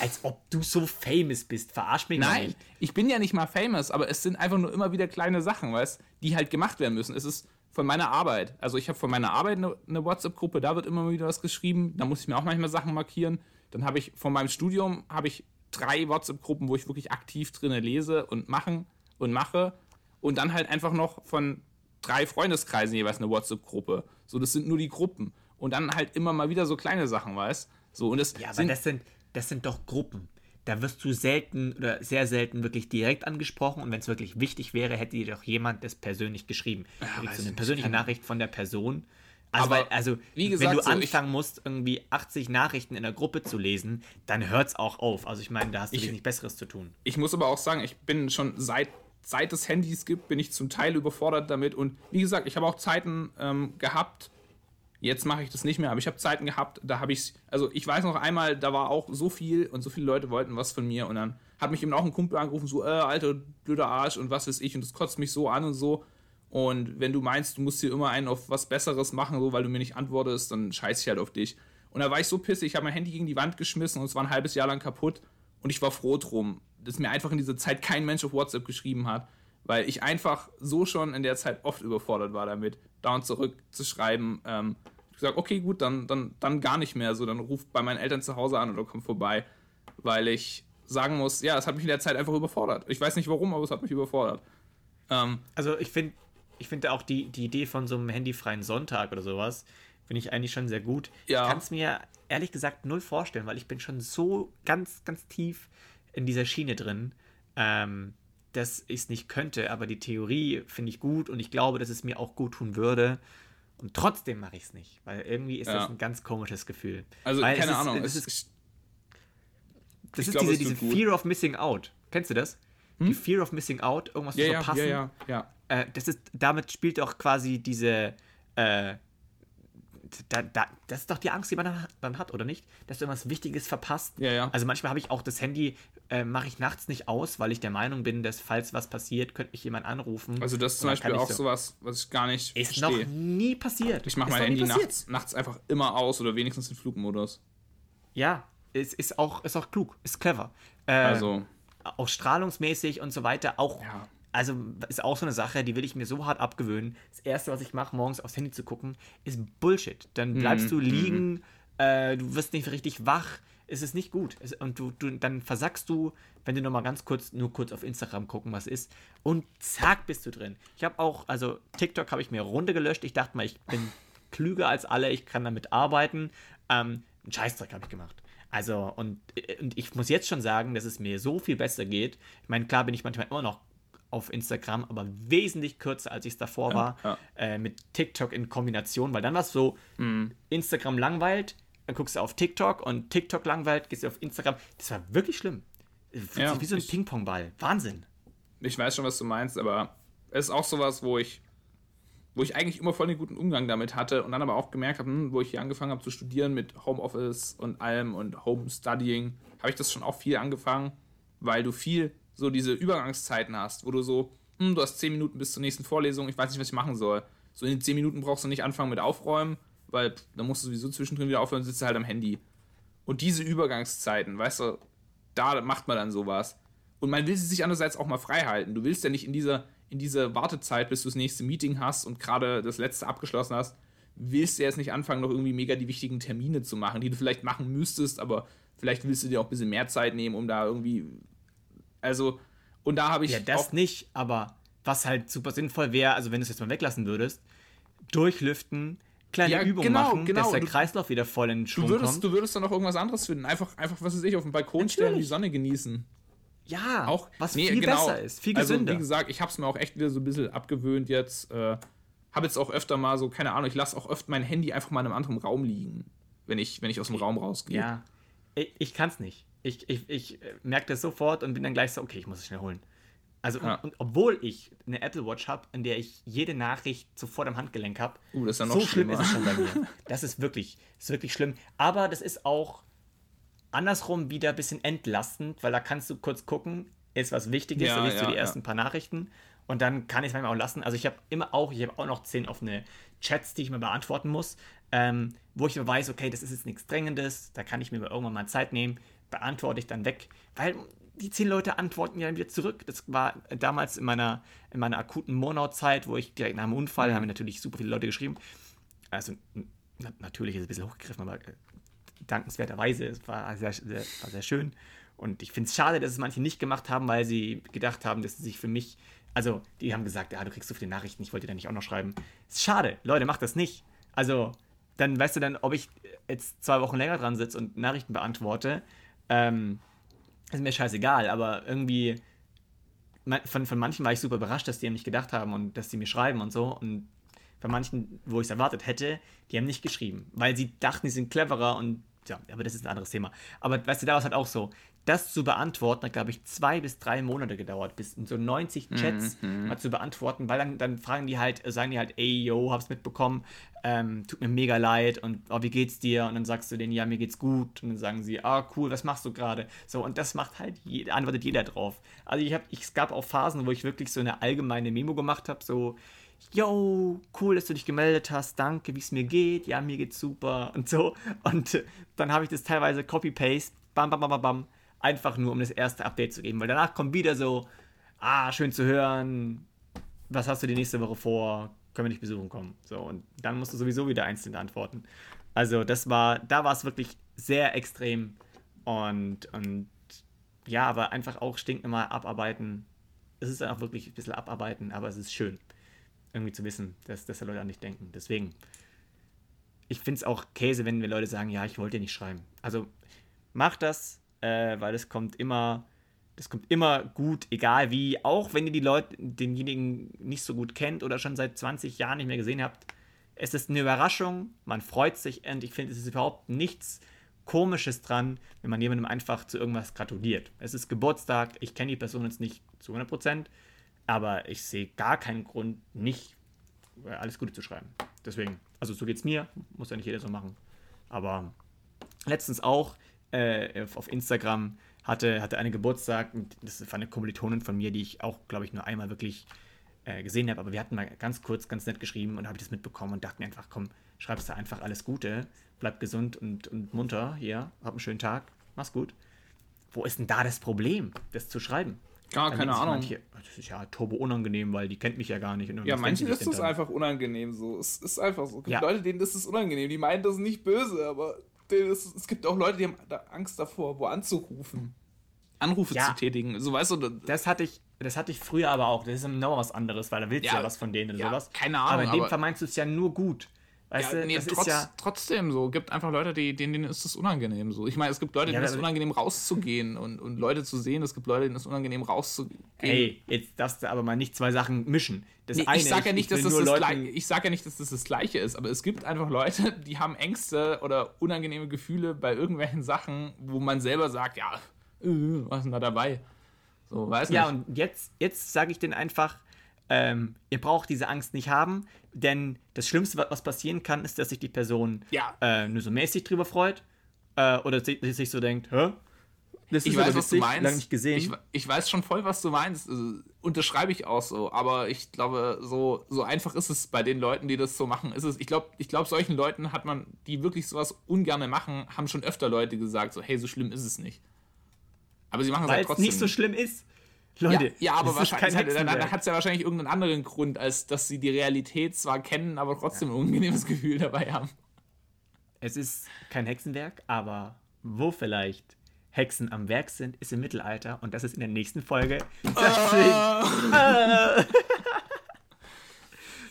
Als ob du so famous bist. Verarsch mich Nein, nicht. ich bin ja nicht mal famous, aber es sind einfach nur immer wieder kleine Sachen, weißt die halt gemacht werden müssen. Es ist von meiner Arbeit. Also ich habe von meiner Arbeit eine, eine WhatsApp-Gruppe, da wird immer mal wieder was geschrieben. Da muss ich mir auch manchmal Sachen markieren. Dann habe ich von meinem Studium habe ich drei WhatsApp-Gruppen, wo ich wirklich aktiv drinne lese und machen und mache. Und dann halt einfach noch von drei Freundeskreisen jeweils eine WhatsApp-Gruppe. So, das sind nur die Gruppen. Und dann halt immer mal wieder so kleine Sachen, weißt So, und das Ja, aber sind, das sind, das sind doch Gruppen. Da wirst du selten oder sehr selten wirklich direkt angesprochen und wenn es wirklich wichtig wäre, hätte dir doch jemand das persönlich geschrieben. Du kriegst ich so eine persönliche Nachricht von der Person. Also, Aber weil, also gesagt, wenn du so, anfangen musst, irgendwie 80 Nachrichten in der Gruppe zu lesen, dann hört es auch auf. Also ich meine, da hast du Ich- wenig Besseres zu tun. ich muss aber auch sagen, ich bin schon seit, seit es Handys gibt, bin ich zum Teil überfordert damit. Und wie gesagt, ich habe auch Zeiten ähm, gehabt, jetzt mache ich das nicht mehr, aber ich habe Zeiten gehabt, da habe ich, also ich weiß noch einmal, da war auch so viel und so viele Leute wollten was von mir und dann hat mich eben auch ein Kumpel angerufen, so, äh, alter, blöder Arsch und was weiß ich und das kotzt mich so an und so. Und wenn du meinst, du musst hier immer einen auf was Besseres machen, so, weil du mir nicht antwortest, dann scheiß ich halt auf dich. Und da war ich so pissig, ich habe mein Handy gegen die Wand geschmissen und es war ein halbes Jahr lang kaputt. Und ich war froh drum, dass mir einfach in dieser Zeit kein Mensch auf WhatsApp geschrieben hat, weil ich einfach so schon in der Zeit oft überfordert war damit, da und zurück zu schreiben. Ähm, ich gesagt, okay, gut, dann, dann, dann gar nicht mehr so, dann ruft bei meinen Eltern zu Hause an oder kommt vorbei, weil ich sagen muss, ja, es hat mich in der Zeit einfach überfordert. Ich weiß nicht warum, aber es hat mich überfordert. Ähm, Also ich finde ich finde auch die, die Idee von so einem handyfreien Sonntag oder sowas, finde ich eigentlich schon sehr gut. Ja. Ich kann es mir ehrlich gesagt null vorstellen, weil ich bin schon so ganz, ganz tief in dieser Schiene drin, ähm, dass ich es nicht könnte. Aber die Theorie finde ich gut und ich glaube, dass es mir auch gut tun würde. Und trotzdem mache ich es nicht, weil irgendwie ist Ja. das ein ganz komisches Gefühl. also, weil keine ist, Ahnung. Es es- ist, das ist glaube, diese, es diese gut. Fear of Missing Out. Kennst du das? Die Fear of Missing Out, irgendwas ja, zu verpassen. ja, ja, ja. Äh, das ist, damit spielt auch quasi diese, äh, da, da, das ist doch die Angst, die man dann, dann hat, oder nicht? Dass du irgendwas Wichtiges verpasst. Ja, ja. Also manchmal habe ich auch das Handy, äh, mache ich nachts nicht aus, weil ich der Meinung bin, dass falls was passiert, könnte mich jemand anrufen. Also das ist zum Beispiel auch sowas, was ich gar nicht Ist verstehe. noch nie passiert. Ich mache mein Handy nachts, nachts einfach immer aus oder wenigstens in Flugmodus. Ja, es ist auch, ist auch klug, ist clever. Äh, Also, auch strahlungsmäßig und so weiter, auch, Ja. Also ist auch so eine Sache, die will ich mir so hart abgewöhnen. Das Erste, was ich mache, morgens aufs Handy zu gucken, ist Bullshit. Dann bleibst Mhm, du liegen, äh, du wirst nicht richtig wach, es ist nicht gut. Es, und du, du, dann versackst du, wenn du noch mal ganz kurz, nur kurz auf Instagram gucken, was ist, und zack, bist du drin. Ich habe auch, also TikTok habe ich mir runtergelöscht, ich dachte mal, ich bin klüger als alle, ich kann damit arbeiten. Ähm, einen Scheißdreck habe ich gemacht. Also, und, und ich muss jetzt schon sagen, dass es mir so viel besser geht. Ich meine, klar bin ich manchmal immer noch auf Instagram, aber wesentlich kürzer, als ich es davor war, ja. Äh, mit TikTok in Kombination, weil dann war es so, Mhm. Instagram langweilt, dann guckst du auf TikTok und TikTok langweilt, gehst du auf Instagram. Das war wirklich schlimm. Ja, wie so ein Ping-Pong-Ball. Wahnsinn. ich weiß schon, was du meinst, aber es ist auch sowas, wo ich, wo ich eigentlich immer voll den guten Umgang damit hatte und dann aber auch gemerkt habe, hm, wo ich hier angefangen habe zu studieren mit Homeoffice und allem und Homestudying, habe ich das schon auch viel angefangen, weil du viel so diese Übergangszeiten hast, wo du so, hm, du hast zehn Minuten bis zur nächsten Vorlesung, ich weiß nicht, was ich machen soll. So in den zehn Minuten brauchst du nicht anfangen mit Aufräumen, weil dann musst du sowieso zwischendrin wieder aufhören sitzt halt am Handy. Und diese Übergangszeiten, weißt du, da macht man dann sowas. Und man will sie sich andererseits auch mal frei halten. Du willst ja nicht in dieser, in dieser Wartezeit, bis du das nächste Meeting hast und gerade das letzte abgeschlossen hast, willst du jetzt nicht anfangen, noch irgendwie mega die wichtigen Termine zu machen, die du vielleicht machen müsstest, aber vielleicht willst du dir auch ein bisschen mehr Zeit nehmen, um da irgendwie. Also, und da habe ich. Ja, das auch, nicht, aber was halt super sinnvoll wäre, also wenn du es jetzt mal weglassen würdest, durchlüften, kleine Ja, Übungen genau, machen, genau. dass der Du- Kreislauf wieder voll in den Schwung du würdest, kommt. du würdest dann noch irgendwas anderes finden. Einfach, einfach was weiß ich, auf dem Balkon stellen, die Natürlich. Sonne genießen. ja, auch was nee, viel genau. besser ist, viel also, gesünder. wie gesagt, ich habe es mir auch echt wieder so ein bisschen abgewöhnt jetzt. Äh, habe jetzt auch öfter mal so, keine Ahnung, ich lasse auch öfter mein Handy einfach mal in einem anderen Raum liegen, wenn ich, wenn ich aus dem Raum rausgehe. ja, ich, ich kann es nicht. Ich, ich, ich merke das sofort und bin dann gleich so, okay, ich muss es schnell holen. Also, ja. und, und, obwohl ich eine Apple Watch habe, in der ich jede Nachricht sofort am Handgelenk habe, uh, so schlimm ist es schon bei mir. Das ist wirklich, ist wirklich schlimm. Aber das ist auch andersrum wieder ein bisschen entlastend, weil da kannst du kurz gucken, ist was Wichtiges, ja, da liest ja, du die ersten paar Nachrichten und dann kann ich es manchmal auch lassen. Also ich habe immer auch, ich habe auch noch zehn offene Chats, die ich mir beantworten muss, ähm, wo ich weiß, okay, das ist jetzt nichts Dringendes, da kann ich mir irgendwann mal Zeit nehmen, beantworte ich dann weg, weil die zehn Leute antworten ja wieder zurück. Das war damals in meiner, in meiner akuten Monau-Zeit, wo ich direkt nach dem Unfall, mhm. haben natürlich super viele Leute geschrieben. Also natürlich ist es ein bisschen hochgegriffen, aber äh, dankenswerterweise, es war sehr, sehr, war sehr schön. Und ich finde es schade, dass es manche nicht gemacht haben, weil sie gedacht haben, dass sie sich für mich, also die haben gesagt, ja, du kriegst so viele Nachrichten, ich wollte dir da nicht auch noch schreiben. Ist schade, Leute, macht das nicht. Also, dann weißt du dann, ob ich jetzt zwei Wochen länger dran sitze und Nachrichten beantworte, ähm, ist mir scheißegal, aber irgendwie von, von manchen war ich super überrascht, dass die an mich gedacht haben und dass die mir schreiben und so. Und bei manchen, wo ich es erwartet hätte, die haben nicht geschrieben, weil sie dachten, sie sind cleverer und ja, aber das ist ein anderes Thema. Aber weißt du, da war es halt auch so das zu beantworten, hat, glaube ich, zwei bis drei Monate gedauert, bis in so 90 mhm, Chats mhm. mal zu beantworten, weil dann, dann fragen die halt, sagen die halt, ey, yo, hab's mitbekommen, ähm, tut mir mega leid und oh, wie geht's dir? Und dann sagst du denen, ja, mir geht's gut. Und dann sagen sie, ah, cool, was machst du gerade? So, und das macht halt, antwortet jeder drauf. Also ich habe, es gab auch Phasen, wo ich wirklich so eine allgemeine Memo gemacht habe, so, yo, cool, dass du dich gemeldet hast, danke, wie es mir geht, ja, mir geht's super und so. Und äh, dann habe ich das teilweise Copy-Paste, bam, bam, bam, bam, bam, einfach nur um das erste Update zu geben, weil danach kommt wieder so, ah, schön zu hören, was hast du die nächste Woche vor, können wir nicht besuchen kommen. So, und dann musst du sowieso wieder einzeln antworten. Also das war, da war es wirklich sehr extrem und, und ja, aber einfach auch stinknormal abarbeiten. Es ist auch wirklich ein bisschen abarbeiten, aber es ist schön, irgendwie zu wissen, dass, dass Leute an dich denken. Deswegen, ich finde es auch Käse, wenn wir Leute sagen, ja, ich wollte dir nicht schreiben. Also mach das, äh, weil es kommt immer, das kommt immer gut, egal wie, auch wenn ihr die Leute, denjenigen nicht so gut kennt oder schon seit 20 Jahren nicht mehr gesehen habt. Es ist eine Überraschung, man freut sich und ich finde, es ist überhaupt nichts Komisches dran, wenn man jemandem einfach zu irgendwas gratuliert. Es ist Geburtstag, ich kenne die Person jetzt nicht zu 100%, aber ich sehe gar keinen Grund, nicht alles Gute zu schreiben. Deswegen, also so geht es mir, muss ja nicht jeder so machen. Aber letztens auch, äh, auf Instagram hatte, hatte eine Geburtstag. Das war eine Kommilitonin von mir, die ich auch, glaube ich, nur einmal wirklich äh, gesehen habe. Aber wir hatten mal ganz kurz, ganz nett geschrieben und habe ich das mitbekommen und dachte mir einfach, komm, schreibst du einfach alles Gute, bleib gesund und, und munter hier, hab einen schönen Tag, mach's gut. Wo ist denn da das Problem, das zu schreiben? Ja, keine Ahnung. Manche, das ist ja turbo unangenehm, weil die kennt mich ja gar nicht. ja, manchen ist es einfach unangenehm so. Es ist einfach so. Es gibt ja. Leute, denen ist es unangenehm. Die meinen das nicht böse, aber es, es gibt auch Leute, die haben da Angst davor, wo anzurufen. Anrufe ja. zu tätigen. So weißt du. Das hatte ich, das hatte ich früher aber auch. Das ist noch was anderes, weil da willst du ja, ja was von denen oder ja, sowas. Keine Ahnung. Aber in dem Fall meinst du es ja nur gut. Weißt ja, du, nee, das trotz, ist ja trotzdem so. Gibt einfach Leute, die, denen, ist es unangenehm so. Ich meine, es gibt Leute, denen ja, ist es unangenehm rauszugehen und, und Leute zu sehen. Es gibt Leute, denen ist es unangenehm rauszugehen. Ey, jetzt darfst du aber mal nicht zwei Sachen mischen. Das nee, eine, ich sage ja nicht, dass das das ich sag ja nicht, dass das das Gleiche ist, aber es gibt einfach Leute, die haben Ängste oder unangenehme Gefühle bei irgendwelchen Sachen, wo man selber sagt, ja, äh, was ist denn da dabei? So, weiß nicht. Ja, und jetzt, jetzt sage ich denen einfach, ähm, ihr braucht diese Angst nicht haben, denn das Schlimmste, was passieren kann, ist, dass sich die Person ja. äh, nur so mäßig drüber freut äh, oder sich, sich so denkt, hä? Das ich weiß, was du meinst. Lange nicht gesehen. Ich, ich, weiß schon voll, was du meinst. Also, unterschreibe ich auch so. Aber ich glaube, so, so einfach ist es bei den Leuten, die das so machen. Ist es, ich glaube, ich glaub, solchen Leuten hat man, die wirklich sowas ungerne machen, haben schon öfter Leute gesagt, so, hey, so schlimm ist es nicht. Aber sie machen es halt trotzdem. nicht so schlimm ist. Leute, ja, ja aber wahrscheinlich hat, es ja wahrscheinlich irgendeinen anderen Grund, als dass sie die Realität zwar kennen, aber trotzdem ein unangenehmes Gefühl dabei haben. Es ist kein Hexenwerk, aber wo vielleicht Hexen am Werk sind, ist im Mittelalter und das ist in der nächsten Folge. Ah.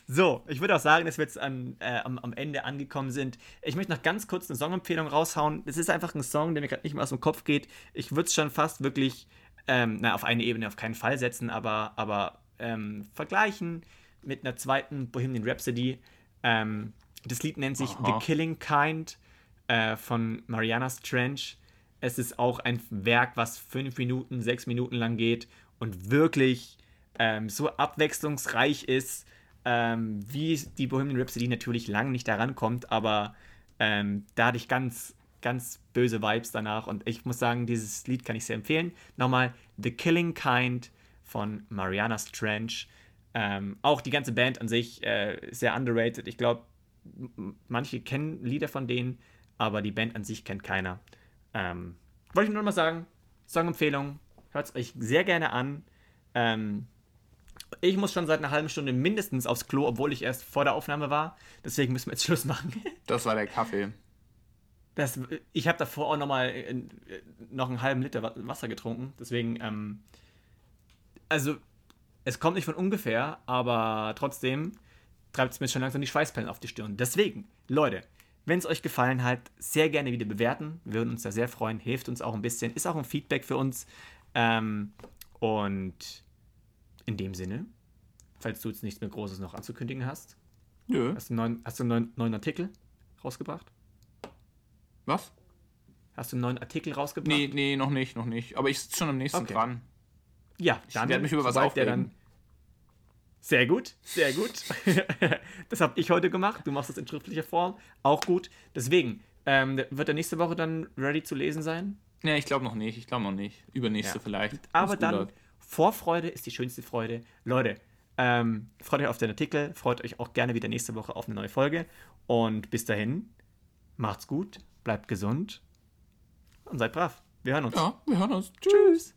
so, ich würde auch sagen, dass wir jetzt an, äh, am, am, Ende angekommen sind. Ich möchte noch ganz kurz eine Songempfehlung raushauen. Das ist einfach ein Song, der mir gerade nicht mehr aus dem Kopf geht. Ich würde es schon fast wirklich ähm, na, auf eine Ebene auf keinen Fall setzen, aber, aber ähm, vergleichen mit einer zweiten Bohemian Rhapsody. Ähm, das Lied nennt sich Aha. The Killing Kind äh, von Mariana Trench. Es ist auch ein Werk, was fünf Minuten, sechs Minuten lang geht und wirklich ähm, so abwechslungsreich ist, ähm, wie die Bohemian Rhapsody natürlich lang nicht daran kommt, aber ähm, da hatte ich ganz, ganz böse Vibes danach und ich muss sagen, dieses Lied kann ich sehr empfehlen. Nochmal The Killing Kind von Mariana Strange. Ähm, auch die ganze Band an sich äh, sehr underrated. Ich glaube, manche kennen Lieder von denen, aber die Band an sich kennt keiner. Ähm, wollte ich nur mal sagen, Songempfehlung, hört es euch sehr gerne an. Ähm, ich muss schon seit einer halben Stunde mindestens aufs Klo, obwohl ich erst vor der Aufnahme war. Deswegen müssen wir jetzt Schluss machen. Das war der Kaffee. Das, ich habe davor auch noch mal äh, noch einen halben Liter Wasser getrunken. Deswegen, ähm, also es kommt nicht von ungefähr, aber trotzdem treibt es mir schon langsam die Schweißperlen auf die Stirn. Deswegen, Leute, wenn es euch gefallen hat, sehr gerne wieder bewerten. Wir würden uns da sehr freuen. Hilft uns auch ein bisschen. Ist auch ein Feedback für uns. Ähm, und in dem Sinne, falls du jetzt nichts mehr Großes noch anzukündigen hast. Nö. Hast du einen neuen, hast du einen neuen, neuen Artikel rausgebracht? Was? Hast du einen neuen Artikel rausgebracht? Nee, nee, noch nicht, noch nicht. Aber ich sitze schon am nächsten Okay. dran. Ja, Ich werde mich über was aufregen. Sehr gut, sehr gut. das habe ich heute gemacht. Du machst das in schriftlicher Form. Auch gut. Deswegen, ähm, wird er nächste Woche dann ready zu lesen sein? Nee, ich glaube noch nicht. Ich glaube noch nicht. Übernächste Ja. vielleicht. Aber dann, läuft. Vorfreude ist die schönste Freude. Leute, ähm, freut euch auf den Artikel. Freut euch auch gerne wieder nächste Woche auf eine neue Folge. Und bis dahin, macht's gut, bleibt gesund und seid brav. Wir hören uns. Ja, wir hören uns. Tschüss.